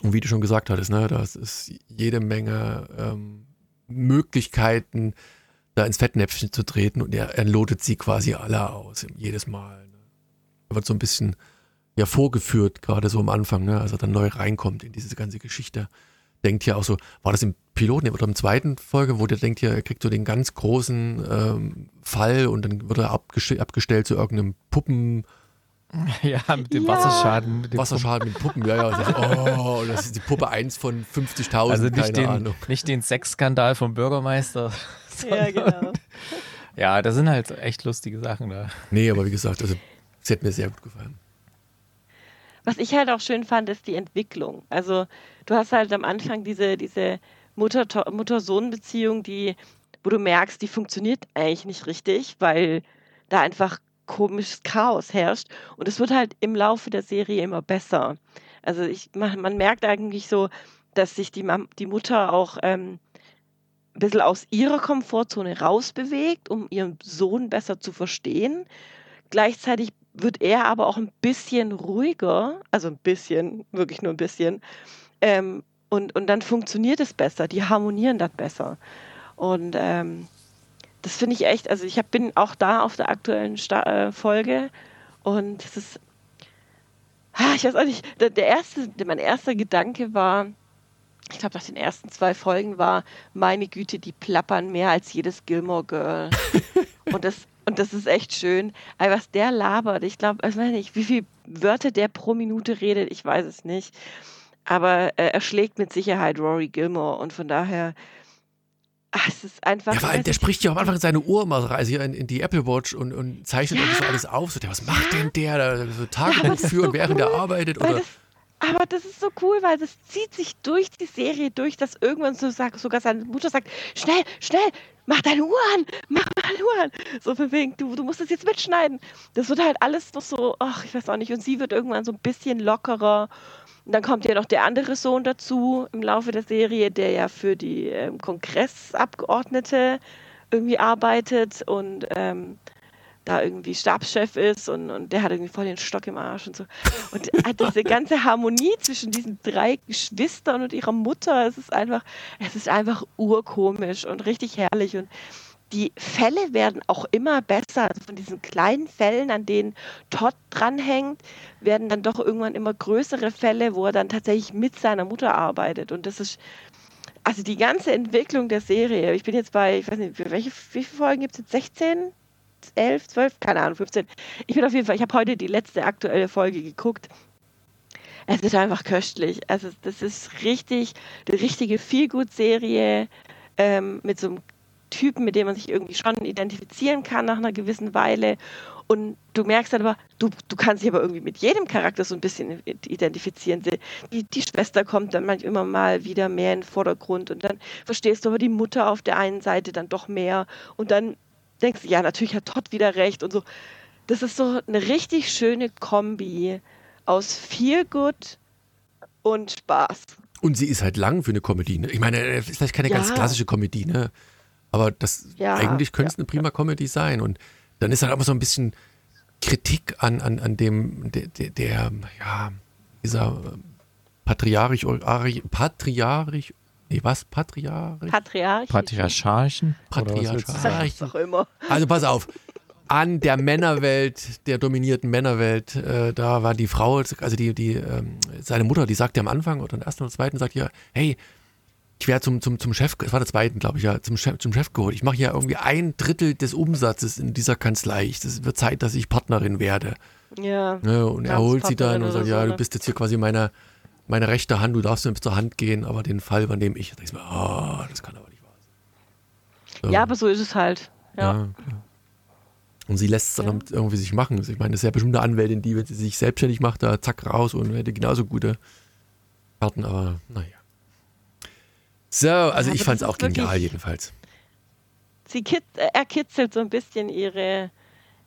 und wie du schon gesagt hattest, ne, das ist jede Menge ähm, Möglichkeiten, da ins Fettnäpfchen zu treten und er, er lotet sie quasi alle aus, jedes Mal. Ne. Er wird so ein bisschen ja vorgeführt, gerade so am Anfang, ne, als er dann neu reinkommt in diese ganze Geschichte. Denkt ja auch so, war das im Piloten oder im zweiten Folge, wo der denkt ja, er kriegt so den ganz großen ähm, Fall und dann wird er abgest abgestellt zu irgendeinem Puppen. Ja, mit dem ja. Wasserschaden. Mit dem Wasserschaden Puppen. mit Puppen, ja, ja. oh, das ist die Puppe 1 von 50.000, also nicht keine den, Ahnung. Nicht den Sexskandal vom Bürgermeister. Ja, genau. Ja, das sind halt echt lustige Sachen da. Nee, aber wie gesagt, also es hat mir sehr gut gefallen. Was ich halt auch schön fand, ist die Entwicklung. Also du hast halt am Anfang diese, diese Mutter-Sohn-Beziehung, die, wo du merkst, die funktioniert eigentlich nicht richtig, weil da einfach komisches Chaos herrscht. Und es wird halt im Laufe der Serie immer besser. Also ich, man, man merkt eigentlich so, dass sich die, die Mutter auch ähm, ein bisschen aus ihrer Komfortzone rausbewegt, um ihren Sohn besser zu verstehen. Gleichzeitig wird er aber auch ein bisschen ruhiger, also ein bisschen, wirklich nur ein bisschen. Ähm, und, und dann funktioniert es besser, die harmonieren dann besser. Und ähm, das finde ich echt, also ich hab, bin auch da auf der aktuellen Sta äh, Folge und es ist, ah, ich weiß auch nicht, der, der erste, mein erster Gedanke war, ich glaube, nach den ersten zwei Folgen war, meine Güte, die plappern mehr als jedes Gilmore Girl. und das, und das ist echt schön. Aber was der labert, ich glaube, ich weiß nicht, wie viele Wörter der pro Minute redet, ich weiß es nicht. Aber äh, er schlägt mit Sicherheit Rory Gilmore und von daher, ach, es ist einfach. Ja, weil der spricht ja am Anfang seine Uhr mal rein, also in, in, die Apple Watch und, und zeichnet ja. so alles auf. So, der, was macht denn der? da so Tagebuch ja, führen, so während cool, er arbeitet? Oder? Das, aber das ist so cool, weil das zieht sich durch die Serie durch, dass irgendwann so sagt, sogar seine Mutter sagt, schnell, schnell, mach deine Uhr an, mach deine Uhr an. So wegen, du, du musst es jetzt mitschneiden. Das wird halt alles noch so, ach, ich weiß auch nicht. Und sie wird irgendwann so ein bisschen lockerer. Und dann kommt ja noch der andere Sohn dazu im Laufe der Serie, der ja für die ähm, Kongressabgeordnete irgendwie arbeitet und ähm, da irgendwie Stabschef ist und, und der hat irgendwie voll den Stock im Arsch und so. Und diese ganze Harmonie zwischen diesen drei Geschwistern und ihrer Mutter, es ist einfach, es ist einfach urkomisch und richtig herrlich. Und die Fälle werden auch immer besser. Also von diesen kleinen Fällen, an denen Todd dranhängt, werden dann doch irgendwann immer größere Fälle, wo er dann tatsächlich mit seiner Mutter arbeitet. Und das ist, also die ganze Entwicklung der Serie, ich bin jetzt bei, ich weiß nicht, welche, wie viele Folgen gibt es jetzt? 16? 11, 12, keine Ahnung, 15. Ich bin auf jeden Fall, ich habe heute die letzte aktuelle Folge geguckt. Es ist einfach köstlich. Also das ist richtig, die richtige Feelgood-Serie ähm, mit so einem Typen, mit dem man sich irgendwie schon identifizieren kann nach einer gewissen Weile. Und du merkst dann aber, du, du kannst dich aber irgendwie mit jedem Charakter so ein bisschen identifizieren. Die, die Schwester kommt dann manchmal immer mal wieder mehr in den Vordergrund und dann verstehst du aber die Mutter auf der einen Seite dann doch mehr und dann denkst du, ja, natürlich hat Todd wieder recht und so. Das ist so eine richtig schöne Kombi aus viel Good und Spaß. Und sie ist halt lang für eine Comedy. Ne? Ich meine, es ist vielleicht keine ja. ganz klassische Comedy, ne? Aber das ja, eigentlich könnte es ja, eine prima Comedy sein. Und dann ist halt aber so ein bisschen Kritik an, an, an dem, der, der, ja, dieser patriarchisch, patriarchisch Nee, was? Patriarch? Patriarch. Patriarcharchen? Patriarcharchen. auch immer. Also pass auf. An der Männerwelt, der dominierten Männerwelt, äh, da war die Frau, also die, die, ähm, seine Mutter, die sagte am Anfang oder am ersten oder zweiten, sagt ja, hey, ich werde zum, zum, zum Chef, es war der zweiten, glaube ich, ja, zum Chef, zum Chef geholt. Ich mache ja irgendwie ein Drittel des Umsatzes in dieser Kanzlei. Es wird Zeit, dass ich Partnerin werde. Ja. ja und er holt sie dann und sagt, ja, du ne? bist jetzt hier quasi meiner meine rechte Hand, du darfst mir bis zur Hand gehen, aber den Fall übernehme ich. Da denke ich mir, oh, das kann aber nicht wahr sein. So. Ja, aber so ist es halt. Ja. ja und sie lässt es dann ja. irgendwie sich machen. Ich meine, das ist ja bestimmt eine Anwältin, die, wenn sie sich selbstständig macht, da zack raus und hätte genauso gute Karten, aber naja. So, also ja, ich fand es auch genial jedenfalls. Sie kit er kitzelt so ein bisschen ihre,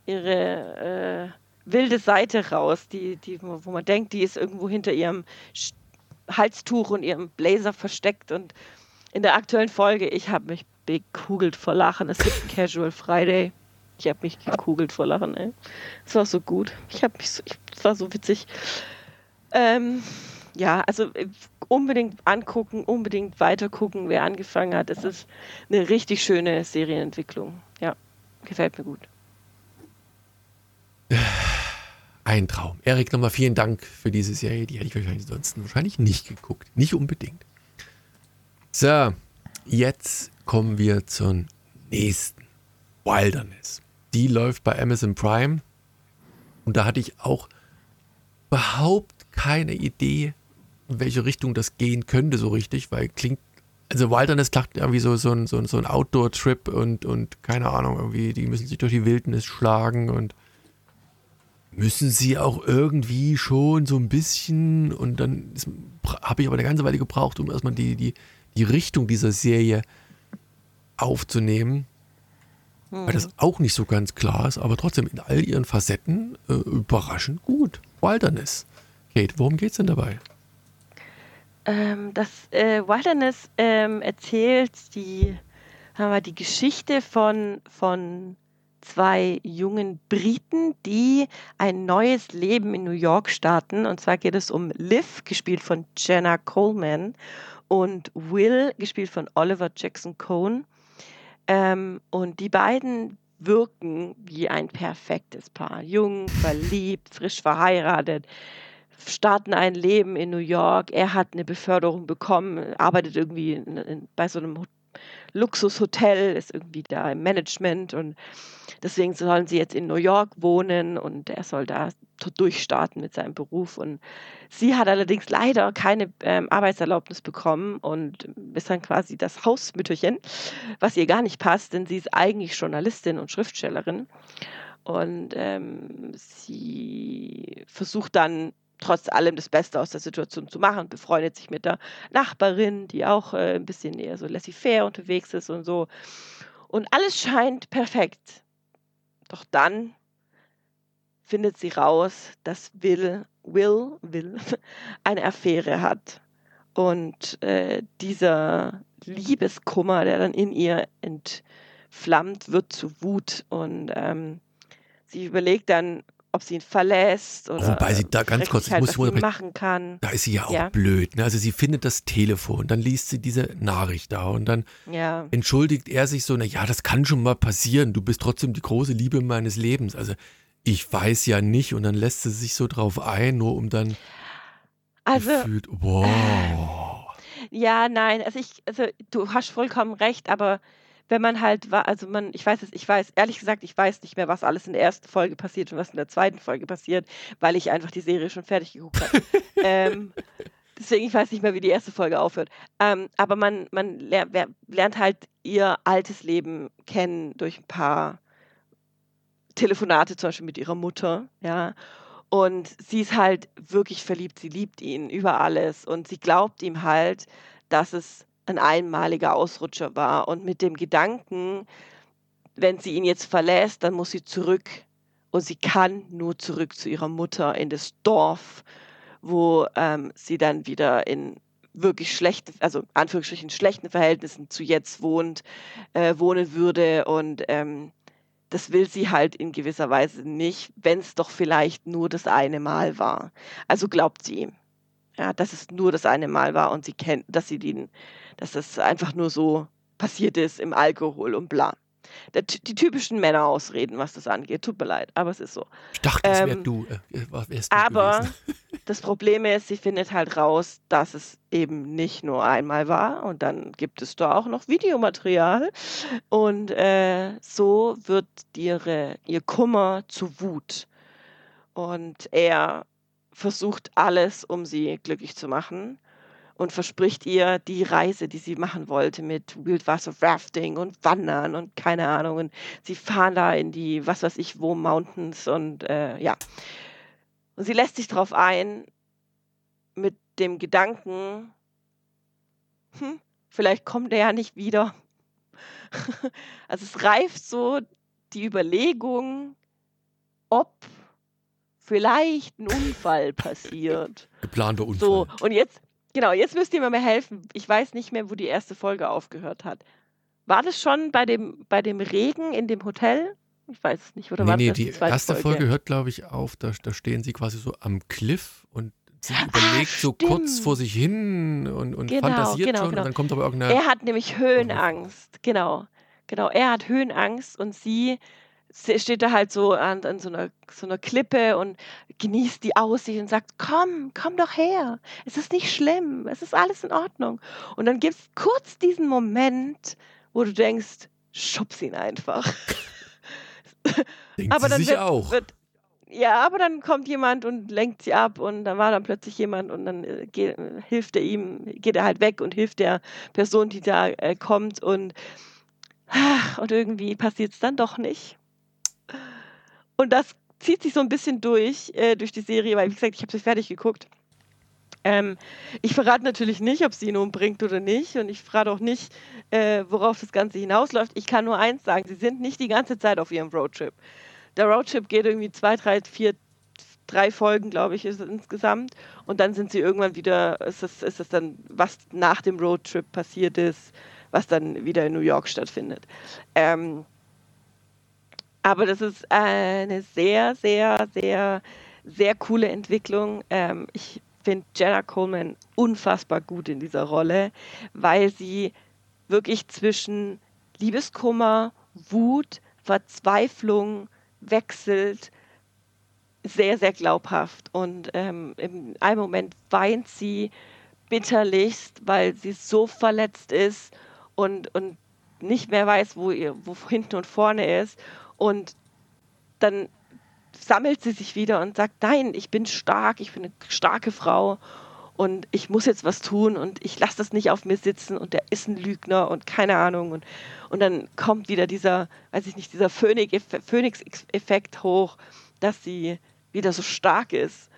ihre äh, wilde Seite raus, die, die, wo man denkt, die ist irgendwo hinter ihrem Halstuch und ihrem Blazer versteckt. Und in der aktuellen Folge, ich habe mich bekugelt vor Lachen. Es gibt Casual Friday. Ich habe mich gekugelt vor Lachen, ey. Es war so gut. Ich habe mich so, es war so witzig. Ähm, ja, also äh, unbedingt angucken, unbedingt weitergucken, wer angefangen hat. Es ist eine richtig schöne Serienentwicklung. Ja, gefällt mir gut. Ein Traum. Erik, nochmal vielen Dank für diese Serie. Die hätte ich wahrscheinlich ansonsten wahrscheinlich nicht geguckt. Nicht unbedingt. So, jetzt kommen wir zur nächsten. Wilderness. Die läuft bei Amazon Prime. Und da hatte ich auch überhaupt keine Idee, in welche Richtung das gehen könnte, so richtig, weil klingt, also Wilderness klingt irgendwie so, so ein, so ein, so ein Outdoor-Trip und, und keine Ahnung, irgendwie, die müssen sich durch die Wildnis schlagen und müssen sie auch irgendwie schon so ein bisschen und dann habe ich aber eine ganze Weile gebraucht, um erstmal die, die, die Richtung dieser Serie aufzunehmen, hm. weil das hm. auch nicht so ganz klar ist, aber trotzdem in all ihren Facetten äh, überraschend gut. Wilderness. Kate, worum geht es denn dabei? Ähm, das äh, Wilderness ähm, erzählt die, haben wir, die Geschichte von, von zwei jungen Briten, die ein neues Leben in New York starten. Und zwar geht es um Liv, gespielt von Jenna Coleman, und Will, gespielt von Oliver Jackson Cohn. Ähm, und die beiden wirken wie ein perfektes Paar. Jung, verliebt, frisch verheiratet starten ein Leben in New York. Er hat eine Beförderung bekommen, arbeitet irgendwie in, in, bei so einem Luxushotel, ist irgendwie da im Management und deswegen sollen sie jetzt in New York wohnen und er soll da durchstarten mit seinem Beruf. Und sie hat allerdings leider keine ähm, Arbeitserlaubnis bekommen und ist dann quasi das Hausmütterchen, was ihr gar nicht passt, denn sie ist eigentlich Journalistin und Schriftstellerin. Und ähm, sie versucht dann trotz allem das Beste aus der Situation zu machen, befreundet sich mit der Nachbarin, die auch äh, ein bisschen eher so laissez-faire unterwegs ist und so. Und alles scheint perfekt. Doch dann findet sie raus, dass Will, Will, Will eine Affäre hat. Und äh, dieser Liebeskummer, der dann in ihr entflammt, wird zu Wut. Und ähm, sie überlegt dann, ob sie ihn verlässt oder Wobei sie da ganz kurz, halt, muss was sie machen kann. Da ist sie ja auch ja. blöd. Ne? Also sie findet das Telefon, dann liest sie diese Nachricht da und dann ja. entschuldigt er sich so, na ja, das kann schon mal passieren. Du bist trotzdem die große Liebe meines Lebens. Also ich weiß ja nicht und dann lässt sie sich so drauf ein, nur um dann also, gefühlt, wow. Ja, nein, also ich, also du hast vollkommen recht, aber wenn man halt war, also man, ich weiß es, ich weiß, ehrlich gesagt, ich weiß nicht mehr, was alles in der ersten Folge passiert und was in der zweiten Folge passiert, weil ich einfach die Serie schon fertig geguckt habe. ähm, deswegen, ich weiß nicht mehr, wie die erste Folge aufhört. Ähm, aber man, man lernt, lernt halt ihr altes Leben kennen durch ein paar Telefonate, zum Beispiel mit ihrer Mutter, ja. Und sie ist halt wirklich verliebt, sie liebt ihn über alles und sie glaubt ihm halt, dass es ein einmaliger Ausrutscher war. Und mit dem Gedanken, wenn sie ihn jetzt verlässt, dann muss sie zurück. Und sie kann nur zurück zu ihrer Mutter in das Dorf, wo ähm, sie dann wieder in wirklich schlechten, also Anführungsstrichen schlechten Verhältnissen zu jetzt wohnt, äh, wohnen würde. Und ähm, das will sie halt in gewisser Weise nicht, wenn es doch vielleicht nur das eine Mal war. Also glaubt sie. Ja, dass es nur das eine Mal war und sie kennt, dass sie den dass das einfach nur so passiert ist im Alkohol und bla. Der, die typischen Männerausreden, was das angeht. Tut mir leid, aber es ist so. Ich dachte, es ähm, wäre du. Äh, du. Aber das Problem ist, sie findet halt raus, dass es eben nicht nur einmal war und dann gibt es da auch noch Videomaterial und äh, so wird ihre, ihr Kummer zu Wut und er versucht alles, um sie glücklich zu machen und verspricht ihr die Reise, die sie machen wollte mit Wildwasser Rafting und Wandern und keine Ahnung. Und sie fahren da in die, was weiß ich, wo Mountains und äh, ja. Und sie lässt sich darauf ein mit dem Gedanken, hm, vielleicht kommt er ja nicht wieder. also es reift so die Überlegung, ob vielleicht ein Unfall passiert. Geplanter Unfall. So, und jetzt, Genau, jetzt müsst ihr mir mal helfen. Ich weiß nicht mehr, wo die erste Folge aufgehört hat. War das schon bei dem, bei dem Regen in dem Hotel? Ich weiß es nicht. Oder Nee, war nee, das die die erste Folge? Folge hört, glaube ich, auf. Da, da stehen sie quasi so am Cliff und sie überlegt so kurz vor sich hin und, und Genau, fantasiert genau, schon. genau. Und dann kommt aber irgendeine. Er hat nämlich Höhenangst, genau. Genau, er hat Höhenangst und sie steht da halt so an, an so, einer, so einer Klippe und genießt die Aussicht und sagt, komm, komm doch her. Es ist nicht schlimm, es ist alles in Ordnung. Und dann gibt es kurz diesen Moment, wo du denkst, schubs ihn einfach. denkt aber dann wird, auch. wird ja, aber dann kommt jemand und lenkt sie ab und dann war dann plötzlich jemand und dann äh, geht, hilft er ihm, geht er halt weg und hilft der Person, die da äh, kommt und und irgendwie passiert es dann doch nicht. Und das zieht sich so ein bisschen durch äh, durch die Serie, weil wie gesagt, ich habe sie fertig geguckt. Ähm, ich verrate natürlich nicht, ob sie ihn umbringt oder nicht und ich verrate auch nicht, äh, worauf das Ganze hinausläuft. Ich kann nur eins sagen, sie sind nicht die ganze Zeit auf ihrem Roadtrip. Der Roadtrip geht irgendwie zwei, drei, vier, drei Folgen, glaube ich, ist es insgesamt. Und dann sind sie irgendwann wieder, ist es, ist es dann, was nach dem Roadtrip passiert ist, was dann wieder in New York stattfindet. Ähm, aber das ist eine sehr, sehr, sehr, sehr coole Entwicklung. Ähm, ich finde Jenna Coleman unfassbar gut in dieser Rolle, weil sie wirklich zwischen Liebeskummer, Wut, Verzweiflung wechselt. Sehr, sehr glaubhaft. Und ähm, in einem Moment weint sie bitterlichst, weil sie so verletzt ist und, und nicht mehr weiß, wo, ihr, wo hinten und vorne ist. Und dann sammelt sie sich wieder und sagt, nein, ich bin stark, ich bin eine starke Frau und ich muss jetzt was tun und ich lasse das nicht auf mir sitzen und der ist ein Lügner und keine Ahnung. Und, und dann kommt wieder dieser, weiß ich nicht, dieser Phönix-Effekt hoch, dass sie wieder so stark ist.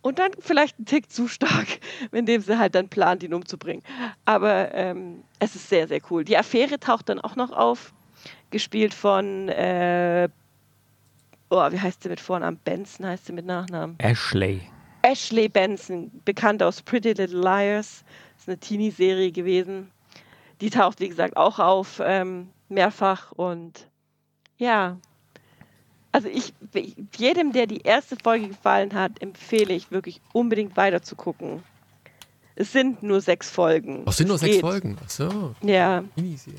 Und dann vielleicht ein Tick zu stark, indem sie halt dann plant, ihn umzubringen. Aber ähm, es ist sehr, sehr cool. Die Affäre taucht dann auch noch auf, gespielt von, äh, oh, wie heißt sie mit Vornamen? Benson heißt sie mit Nachnamen. Ashley. Ashley Benson, bekannt aus Pretty Little Liars, ist eine Teenie-Serie gewesen. Die taucht, wie gesagt, auch auf, ähm, mehrfach und ja. Also ich, jedem, der die erste Folge gefallen hat, empfehle ich wirklich unbedingt weiter zu gucken. Es sind nur sechs Folgen. Ach, sind nur Es sechs geht. Folgen. Ach so, Ja, Miniserie.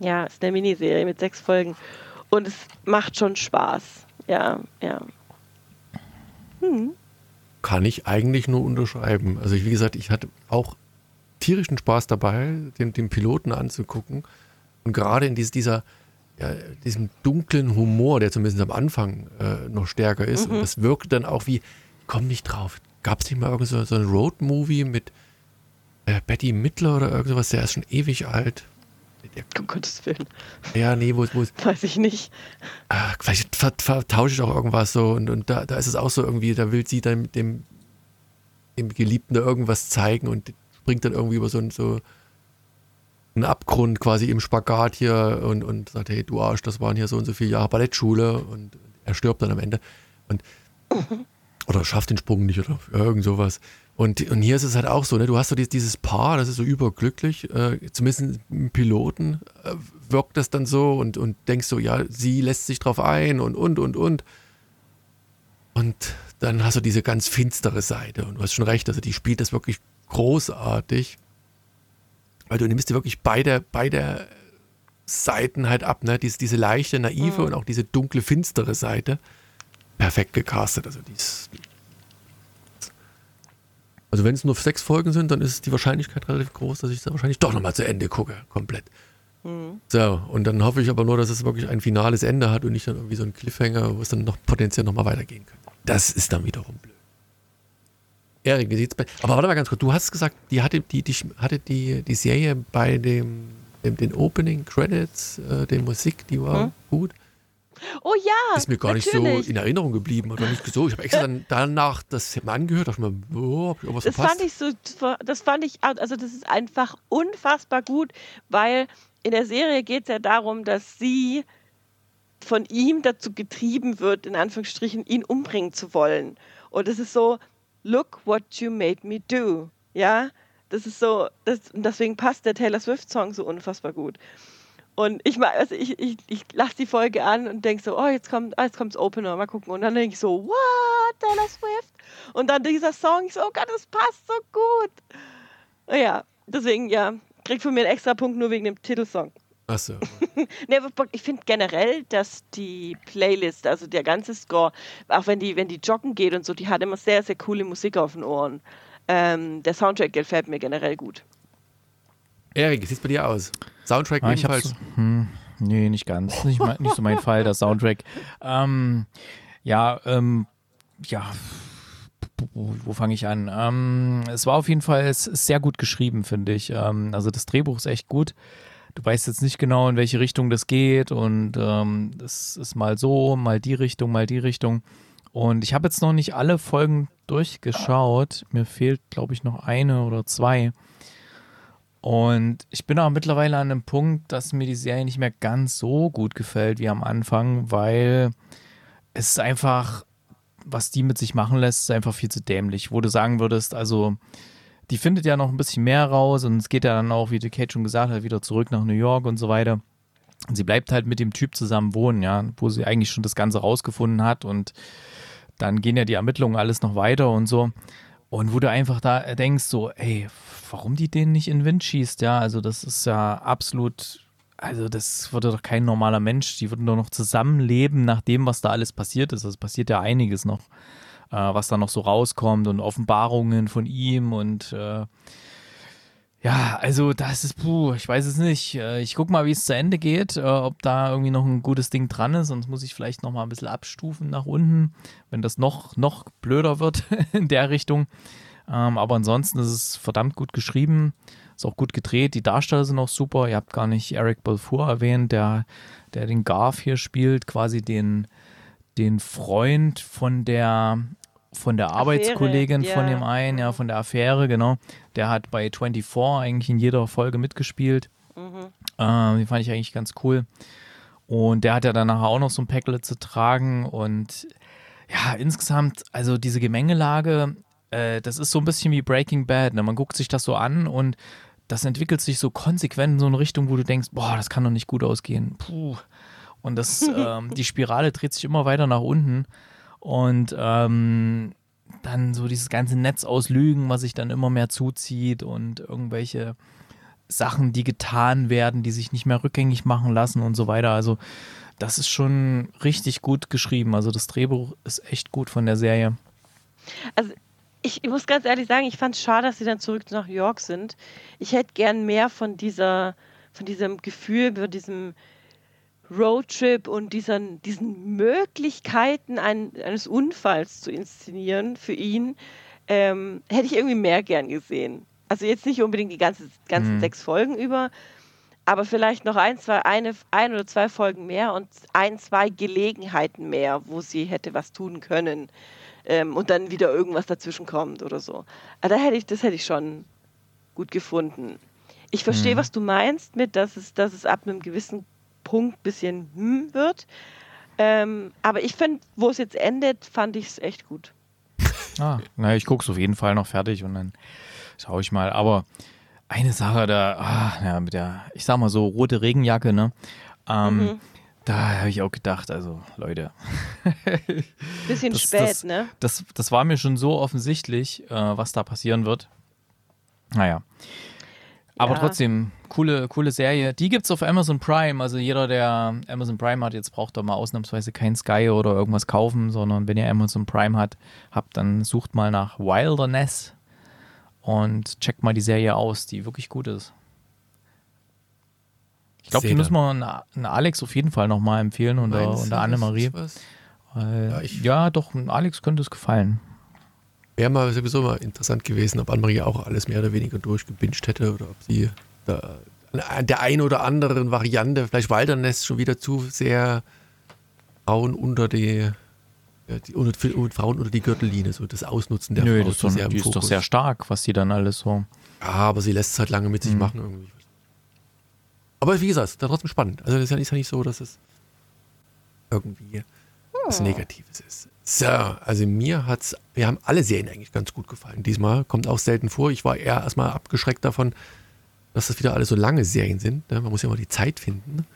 Ja, es ist eine Miniserie mit sechs Folgen und es macht schon Spaß. Ja, ja. Hm. Kann ich eigentlich nur unterschreiben. Also, ich, wie gesagt, ich hatte auch tierischen Spaß dabei, den, den Piloten anzugucken. Und gerade in dies, dieser, ja, diesem dunklen Humor, der zumindest am Anfang äh, noch stärker ist. Und das wirkt dann auch wie, komm nicht drauf. Gab es nicht mal irgend so, so ein Road-Movie mit äh, Betty Midler oder irgendwas? Der ist schon ewig alt. Um Gottes Willen. ja, nee, wo, wo, Weiß ich nicht. Ah, vielleicht ver vertausche ich auch irgendwas so und, und da, da ist es auch so irgendwie, da will sie dann dem, dem Geliebten da irgendwas zeigen und springt dann irgendwie über so, ein- so einen Abgrund quasi im Spagat hier und, und sagt, hey du Arsch, das waren hier so und so viele Jahre Ballettschule und er stirbt dann am Ende und oder schafft den Sprung nicht oder irgend sowas. Und, und hier ist es halt auch so, ne? du hast so dieses, dieses Paar, das ist so überglücklich, äh, zumindest im Piloten äh, wirkt das dann so und, und denkst so, ja, sie lässt sich drauf ein und, und, und, und. Und dann hast du diese ganz finstere Seite und du hast schon recht, also die spielt das wirklich großartig, weil du nimmst dir wirklich beide, beide Seiten halt ab, ne? Diese, diese leichte, naive Mhm. und auch diese dunkle, finstere Seite. Perfekt gecastet, also die ist, also wenn es nur sechs Folgen sind, dann ist die Wahrscheinlichkeit relativ groß, dass ich es dann wahrscheinlich doch nochmal zu Ende gucke, komplett. Hm. So, und dann hoffe ich aber nur, dass es wirklich ein finales Ende hat und nicht dann irgendwie so ein Cliffhanger, wo es dann noch potenziell nochmal weitergehen könnte. Das ist dann wiederum blöd. Erik, wie sieht's bei. Aber warte mal ganz kurz, du hast gesagt, die hatte die, die hatte die, die Serie bei dem, dem den Opening Credits, äh, der Musik, die war Hm? gut. Oh ja, Ist mir gar nicht natürlich. so in Erinnerung geblieben oder nicht so. Ich habe extra dann danach das mal angehört, dachte mir, oh, hab ich irgendwas Das verpasst? fand ich so, das fand ich, also das ist einfach unfassbar gut, weil in der Serie geht es ja darum, dass sie von ihm dazu getrieben wird, in Anführungsstrichen, ihn umbringen zu wollen. Und es ist so, look what you made me do. Ja, das ist so, das, und deswegen passt der Taylor Swift-Song so unfassbar gut. Und ich also ich, ich, ich lasse die Folge an und denke so, oh, jetzt kommt, ah, jetzt kommt's Opener, mal gucken. Und dann denke ich so, what, Taylor Swift? Und dann dieser Song, ich so, oh Gott, das passt so gut. Ja, deswegen, ja, kriegt von mir einen extra Punkt nur wegen dem Titelsong. Achso. nee, ich finde generell, dass die Playlist, also der ganze Score, auch wenn die, wenn die joggen geht und so, die hat immer sehr, sehr coole Musik auf den Ohren. Ähm, der Soundtrack gefällt mir generell gut. Erik, wie sieht es bei dir aus? Soundtrack ah, ebenfalls? Hm, nee, nicht ganz. Nicht, nicht so mein Fall, der Soundtrack. Ähm, ja, ähm, ja, wo fange ich an? Ähm, es war auf jeden Fall sehr gut geschrieben, finde ich. Ähm, also das Drehbuch ist echt gut. Du weißt jetzt nicht genau, in welche Richtung das geht und ähm, das ist mal so, mal die Richtung, mal die Richtung. Und ich habe jetzt noch nicht alle Folgen durchgeschaut. Mir fehlt, glaube ich, noch eine oder zwei. Und ich bin auch mittlerweile an einem Punkt, dass mir die Serie nicht mehr ganz so gut gefällt wie am Anfang, weil es ist einfach, was die mit sich machen lässt, ist einfach viel zu dämlich. Wo du sagen würdest, also die findet ja noch ein bisschen mehr raus und es geht ja dann auch, wie die Kate schon gesagt hat, wieder zurück nach New York und so weiter. Und sie bleibt halt mit dem Typ zusammen wohnen, ja, wo sie eigentlich schon das Ganze rausgefunden hat und dann gehen ja die Ermittlungen alles noch weiter und so. Und wo du einfach da denkst, so, ey, warum die den nicht in den Wind schießt, ja, also das ist ja absolut, also das würde doch kein normaler Mensch, die würden doch noch zusammenleben nach dem, was da alles passiert ist. Also passiert ja einiges noch, äh, was da noch so rauskommt und Offenbarungen von ihm und äh, ja, also das ist, puh, ich weiß es nicht. Äh, ich gucke mal, wie es zu Ende geht, äh, ob da irgendwie noch ein gutes Ding dran ist. Sonst muss ich vielleicht noch mal ein bisschen abstufen nach unten, wenn das noch, noch blöder wird in der Richtung. Ähm, aber ansonsten ist es verdammt gut geschrieben, ist auch gut gedreht. Die Darsteller sind auch super. Ihr habt gar nicht Eric Balfour erwähnt, der, der den Garf hier spielt, quasi den, den Freund von der von der Arbeitskollegin ja. von dem einen, ja, von der Affäre, genau. Der hat bei 24 eigentlich in jeder Folge mitgespielt. Mhm. Äh, die fand ich eigentlich ganz cool. Und der hat ja dann nachher auch noch so ein Päckle zu tragen. Und ja, insgesamt, also diese Gemengelage, äh, das ist so ein bisschen wie Breaking Bad. Ne? Man guckt sich das so an und das entwickelt sich so konsequent in so eine Richtung, wo du denkst, boah, das kann doch nicht gut ausgehen. Puh. Und das, ähm, die Spirale dreht sich immer weiter nach unten. Und ähm, dann so dieses ganze Netz aus Lügen, was sich dann immer mehr zuzieht und irgendwelche Sachen, die getan werden, die sich nicht mehr rückgängig machen lassen und so weiter. Also das ist schon richtig gut geschrieben. Also das Drehbuch ist echt gut von der Serie. Also ich, ich muss ganz ehrlich sagen, ich fand es schade, dass sie dann zurück nach New York sind. Ich hätte gern mehr von dieser, von diesem Gefühl, von diesem Roadtrip und diesen, diesen Möglichkeiten ein, eines Unfalls zu inszenieren für ihn, ähm, hätte ich irgendwie mehr gern gesehen. Also jetzt nicht unbedingt die ganze, ganzen mhm. sechs Folgen über, aber vielleicht noch ein, zwei, eine, ein oder zwei Folgen mehr und ein, zwei Gelegenheiten mehr, wo sie hätte was tun können ähm, und dann wieder irgendwas dazwischen kommt oder so. Aber da hätte ich, das hätte ich schon gut gefunden. Ich verstehe, mhm. was du meinst mit, dass es, dass es ab einem gewissen Punkt ein bisschen hm wird. Ähm, aber ich finde, wo es jetzt endet, fand ich es echt gut. Ah, na, ich gucke es auf jeden Fall noch fertig und dann schaue ich mal. Aber eine Sache da, ah, ja, mit der, ich sag mal so, rote Regenjacke, ne? Ähm, mhm. Da habe ich auch gedacht, also Leute. Bisschen das, spät, das, ne? Das, das war mir schon so offensichtlich, äh, was da passieren wird. Naja. Aber ja. trotzdem, coole, coole Serie. Die gibt es auf Amazon Prime. Also jeder, der Amazon Prime hat, jetzt braucht er mal ausnahmsweise kein Sky oder irgendwas kaufen, sondern wenn ihr Amazon Prime hat, habt, dann sucht mal nach Wilderness und checkt mal die Serie aus, die wirklich gut ist. Ich glaube, die müssen wir einen Alex auf jeden Fall nochmal empfehlen und der Annemarie. Ja, ja, doch, Alex könnte es gefallen. Wäre mal sowieso mal interessant gewesen, ob Anne-Marie auch alles mehr oder weniger durchgebinscht hätte oder ob sie da an der einen oder anderen Variante, vielleicht Waldernest schon wieder zu sehr Frauen unter die, ja, die unter, Frauen unter die Gürtellinie, so das Ausnutzen der Nö, Frau. Das so sehr die ist doch sehr stark, was sie dann alles so. Ja, aber sie lässt es halt lange mit sich mhm. machen irgendwie. Aber wie gesagt, ist trotzdem spannend. Also es ist ja nicht, ist ja nicht so, dass es irgendwie was Negatives ist. So, also mir hat's, wir haben alle Serien eigentlich ganz gut gefallen. Diesmal kommt auch selten vor. Ich war eher erstmal abgeschreckt davon, dass das wieder alle so lange Serien sind. Ne? Man muss ja immer die Zeit finden,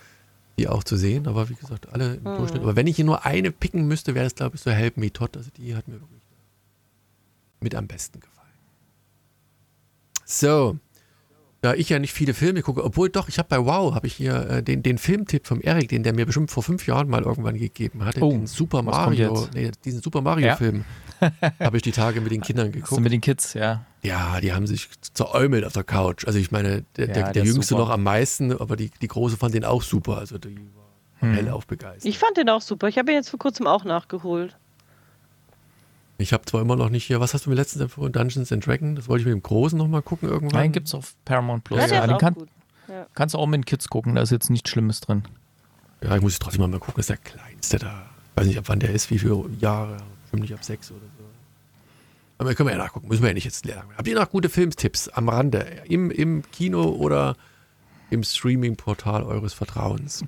die auch zu sehen. Aber wie gesagt, alle im Mhm. Durchschnitt. Aber wenn ich hier nur eine picken müsste, wäre es, glaube ich, so Help Me Todd. Also die hat mir wirklich mit am besten gefallen. So. Da ich ja nicht viele Filme gucke, obwohl doch, ich habe bei Wow, habe ich hier äh, den, den Filmtipp vom Erik, den der mir bestimmt vor fünf Jahren mal irgendwann gegeben hatte, Oh, den Super Mario, nee, diesen Super Mario-Film, habe ich die Tage mit den Kindern Hast du geguckt. mit den Kids, ja. Ja, die haben sich zeräumelt auf der Couch. Also ich meine, der, Ja, der, der der Jüngste super. noch am meisten, aber die, die Große fand den auch super. Also die war Hm. hellauf begeistert. Ich fand den auch super. Ich habe ihn jetzt vor kurzem auch nachgeholt. Ich habe zwar immer noch nicht hier, was hast du mir letztens empfohlen? Dungeons and Dragons? Das wollte ich mit dem Großen nochmal gucken irgendwann. Nein, gibt's auf Paramount Plus. Ja, Ja, den kann. Ja. kannst du auch mit den Kids gucken, da ist jetzt nichts Schlimmes drin. Ja, ich muss jetzt trotzdem mal gucken, das ist der Kleinste da. Ich weiß nicht, ab wann der ist, wie viele Jahre. Bestimmt ab sechs oder so. Aber können wir ja nachgucken, müssen wir ja nicht jetzt lernen. Habt ihr noch gute Filmtipps am Rande? Im, im Kino oder im Streaming-Portal eures Vertrauens?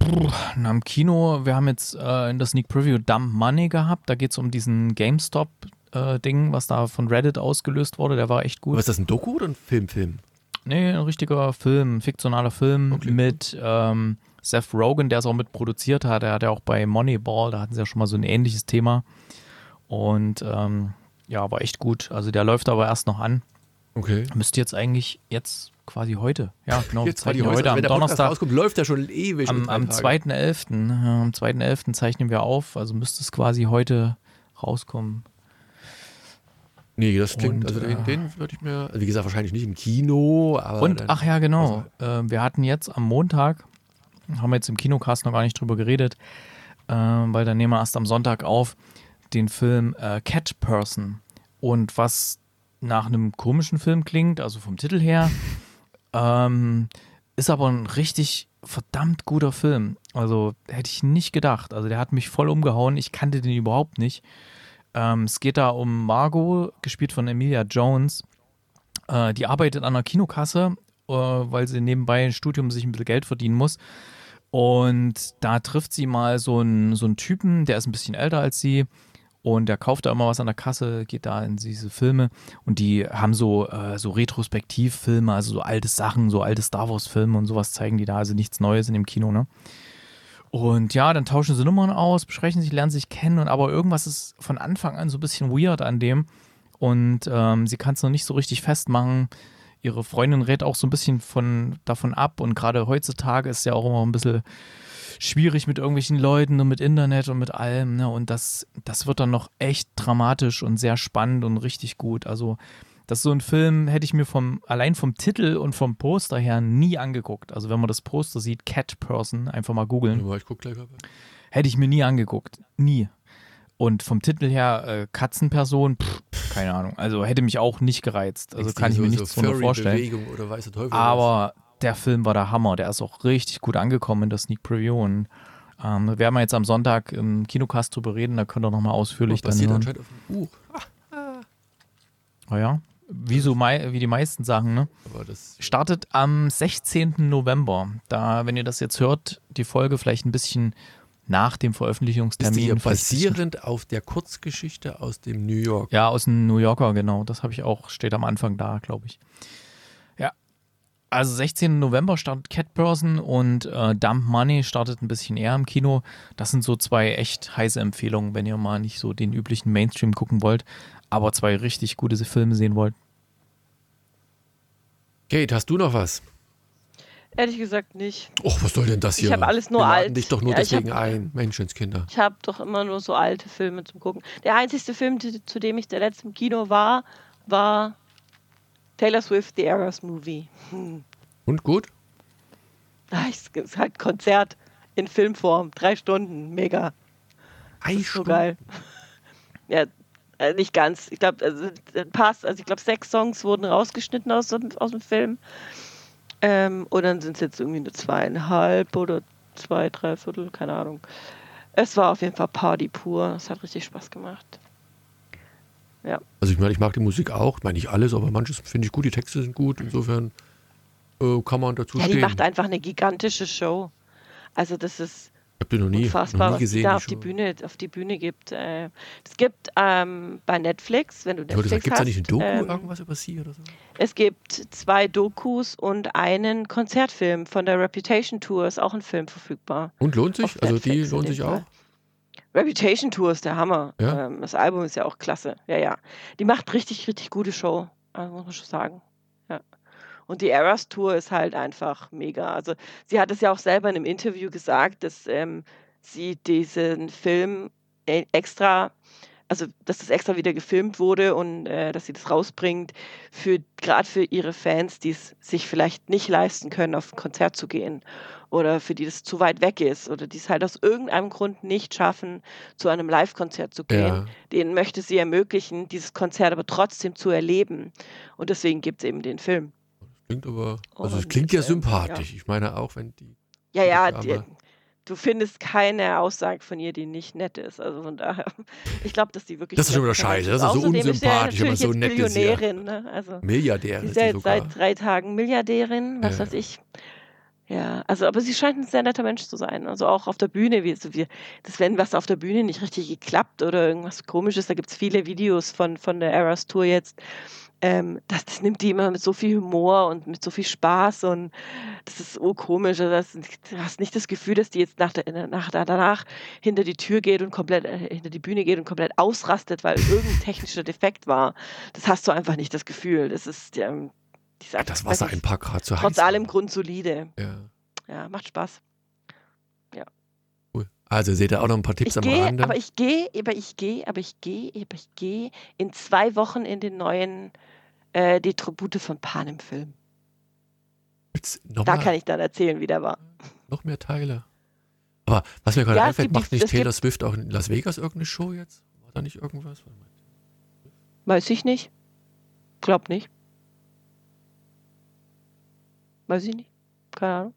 Na, im Kino, wir haben jetzt äh, in der Sneak Preview Dump Money gehabt. Da geht es um diesen GameStop-Ding, was da von Reddit ausgelöst wurde. Der war echt gut. Aber ist das ein Doku oder ein Filmfilm? Nee, ein richtiger Film, ein fiktionaler Film Okay. mit ähm, Seth Rogen, der es auch mit produziert hat. Der hat ja auch bei Moneyball, da hatten sie ja schon mal so ein ähnliches Thema. Und ähm, ja, war echt gut. Also der läuft aber erst noch an. Okay. Müsste jetzt eigentlich jetzt quasi heute. Ja, genau. Jetzt zeichnen wir heute, wenn am Donnerstag. rauskommt, läuft der schon ewig. Am, am Tagen. 2.11. ja, Am 2.11. zeichnen wir auf, also müsste es quasi heute rauskommen. Nee, das klingt, Und, also den, äh, den würde ich mir, also wie gesagt, wahrscheinlich nicht im Kino, aber. Und dann, ach ja, genau. Äh, wir hatten jetzt am Montag, haben wir jetzt im Kinocast noch gar nicht drüber geredet, äh, weil dann nehmen wir erst am Sonntag auf, den Film äh, Cat Person. Und was nach einem komischen Film klingt, also vom Titel her, ähm, ist aber ein richtig verdammt guter Film. Also hätte ich nicht gedacht. Also der hat mich voll umgehauen. Ich kannte den überhaupt nicht. Ähm, es geht da um Margot, gespielt von Emilia Jones. Äh, die arbeitet an einer Kinokasse, äh, weil sie nebenbei ein Studium sich ein bisschen Geld verdienen muss. Und da trifft sie mal so einen, so einen Typen, der ist ein bisschen älter als sie. Und der kauft da immer was an der Kasse, geht da in diese Filme. Und die haben so, äh, so Retrospektivfilme, also so alte Sachen, so alte Star Wars-Filme und sowas zeigen die da. Also nichts Neues in dem Kino, ne? Und ja, dann tauschen sie Nummern aus, besprechen sich, lernen sich kennen. Und aber irgendwas ist von Anfang an so ein bisschen weird an dem. Und ähm, sie kann es noch nicht so richtig festmachen. Ihre Freundin rät auch so ein bisschen von, davon ab. Und gerade heutzutage ist ja auch immer ein bisschen schwierig mit irgendwelchen Leuten und mit Internet und mit allem. Ne? Und das, das wird dann noch echt dramatisch und sehr spannend und richtig gut. Also, das ist so ein Film, hätte ich mir vom, allein vom Titel und vom Poster her nie angeguckt. Also, wenn man das Poster sieht, Cat Person, einfach mal googeln, Ja, ich guck gleich mal. hätte ich mir nie angeguckt. Nie. Und vom Titel her, äh, Katzenperson, pff, keine Ahnung. Also hätte mich auch nicht gereizt. Also kann ich mir nichts drunter vorstellen. Aber der Film war der Hammer. Der ist auch richtig gut angekommen in der Sneak Preview. Und ähm, wir werden jetzt am Sonntag im Kinocast drüber reden. Da könnt ihr nochmal ausführlich dann basiert anscheinend auf einem Buch. Oh ja. Wie, so mei wie die meisten Sachen, ne? Startet am 16. November. Da, wenn ihr das jetzt hört, die Folge vielleicht ein bisschen nach dem ist Veröffentlichungstermin. bisschen- basierend auf der Kurzgeschichte aus dem New York. Ja, aus dem New Yorker, genau. Das habe ich auch, steht am Anfang da, glaube ich. Ja. Also 16. November startet Cat Person und äh, Dump Money startet ein bisschen eher im Kino. Das sind so zwei echt heiße Empfehlungen, wenn ihr mal nicht so den üblichen Mainstream gucken wollt, aber zwei richtig gute Filme sehen wollt. Kate, hast du noch was? Ehrlich gesagt nicht. Och, was soll denn das Ich hier? hab alles nur Wir alt. dich doch nur Ja, ich deswegen hab- ein. Menschenskinder. Ich habe doch immer nur so alte Filme zum Gucken. Der einzige Film, zu dem ich der letzte im Kino war, war Taylor Swift, The Eras Movie. Hm. Und gut? Es ist halt Konzert in Filmform. Drei Stunden. Mega. Ei, So Stunden. geil. Ja, äh, nicht ganz. Ich glaube, also, äh, passt. Also ich glaube, sechs Songs wurden rausgeschnitten aus, dem- aus dem Film. Ähm, und dann sind es jetzt irgendwie nur zweieinhalb oder zwei, drei Viertel, keine Ahnung. Es war auf jeden Fall Party pur. Es hat richtig Spaß gemacht. Also ich meine, ich mag die Musik auch. Ich meine nicht alles, aber manches finde ich gut. Die Texte sind gut. Insofern äh, kann man dazu Ja, die stehen. macht einfach eine gigantische Show. Also das ist Ich habe den noch nie, Unfassbar, noch nie was gesehen. da die auf die. Bühne, auf die Bühne gibt. Äh, Es gibt ähm, bei Netflix, wenn du Netflix gibt es da nicht ein Doku, ähm, irgendwas über sie oder so? es gibt zwei Dokus und einen Konzertfilm von der Reputation Tour, ist auch ein Film verfügbar. Und lohnt sich? Also die lohnt sich Fall. auch? Reputation Tour ist der Hammer. Ja? Ähm, das Album ist ja auch klasse. Ja, ja. Die macht richtig, richtig gute Show. Also muss man schon sagen. Ja. Und die Eras Tour ist halt einfach mega. Also sie hat es ja auch selber in einem Interview gesagt, dass ähm, sie diesen Film e- extra, also dass das extra wieder gefilmt wurde und äh, dass sie das rausbringt, für gerade für ihre Fans, die es sich vielleicht nicht leisten können, auf ein Konzert zu gehen oder für die das zu weit weg ist oder die es halt aus irgendeinem Grund nicht schaffen, zu einem Live-Konzert zu gehen. Ja. Denen möchte sie ermöglichen, dieses Konzert aber trotzdem zu erleben. Und deswegen gibt es eben den Film. Klingt aber, also es klingt ja sympathisch. Ich meine auch, wenn die, Ja, ja, die, du findest keine Aussage von ihr, die nicht nett ist. Also von daher, ich glaube, dass die wirklich. Das ist schon wieder scheiße, das ist so unsympathisch, wenn man so nett ist, ja. Millionärin, ne? Also Milliardäre sie ist ja jetzt sogar. seit drei Tagen Milliardärin, was Ja. weiß ich. Ja, also aber sie scheint ein sehr netter Mensch zu sein. Also auch auf der Bühne, wie, so wie das wenn was auf der Bühne nicht richtig geklappt oder irgendwas komisches, da gibt es viele Videos von, von der Eras Tour jetzt. Ähm, das, das nimmt die immer mit so viel Humor und mit so viel Spaß und das ist so komisch. Also das, du hast nicht das Gefühl, dass die jetzt nach der, nach, danach hinter die Tür geht und komplett äh, hinter die Bühne geht und komplett ausrastet, weil irgendein technischer Defekt war. Das hast du einfach nicht das Gefühl. Das ist ähm, die sagt, Das Wasser ein paar Grad zu heiß. trotz allem grundsolide. Ja, Ja, macht Spaß. Also seht ihr auch noch ein paar Tipps Ich am gehe, Rande. aber ich gehe, aber ich gehe, aber ich gehe, aber ich gehe in zwei Wochen in den neuen äh, die Tribute von Panem Film. Jetzt noch, Da kann ich dann erzählen, wie der war. noch mehr Teile. Aber was mir gerade Ja, einfällt, macht nicht Taylor Swift auch in Las Vegas irgendeine Show jetzt? War da nicht irgendwas? Weiß ich nicht. Glaub nicht. Weiß ich nicht. Keine Ahnung.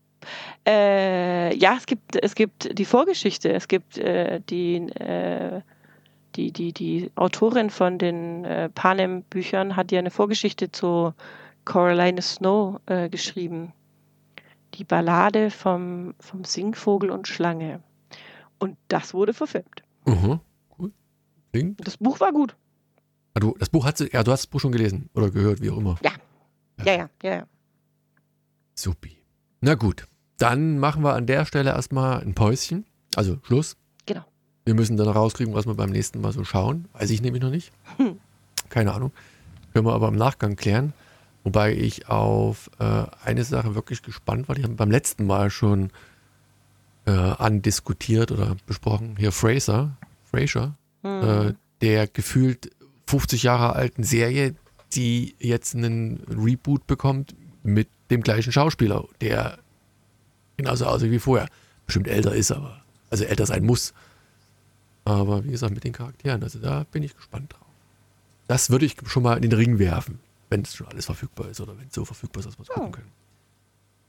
Äh, ja, es gibt, es gibt die Vorgeschichte. Es gibt äh, die, äh, die, die, die Autorin von den äh, Panem-Büchern hat ja eine Vorgeschichte zu Coraline Snow äh, geschrieben. Die Ballade vom, vom Singvogel und Schlange. Und das wurde verfilmt. Mhm, cool. Das Buch war gut. Ah, du, das Buch hast du, ja, du hast das Buch schon gelesen oder gehört, wie auch immer. Ja. Ja, ja, ja, ja. Supi. Na gut, dann machen wir an der Stelle erstmal ein Päuschen. Also Schluss. Genau. Wir müssen dann rauskriegen, was wir beim nächsten Mal so schauen. Weiß ich nämlich noch nicht. Hm. Keine Ahnung. Können wir aber im Nachgang klären. Wobei ich auf äh, eine Sache wirklich gespannt war. Die haben beim letzten Mal schon äh, andiskutiert oder besprochen. Hier Fraser, Fraser, Hm. äh, der gefühlt 50 Jahre alten Serie, die jetzt einen Reboot bekommt mit dem gleichen Schauspieler, der genauso aussieht wie vorher. Bestimmt älter ist, aber also älter sein muss. Aber wie gesagt, mit den Charakteren, also da bin ich gespannt drauf. Das würde ich schon mal in den Ring werfen, wenn es schon alles verfügbar ist oder wenn es so verfügbar ist, dass wir es gucken können.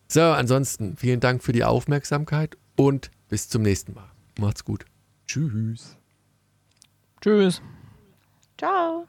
So, ansonsten vielen Dank für die Aufmerksamkeit und bis zum nächsten Mal. Macht's gut. Tschüss. Tschüss. Ciao.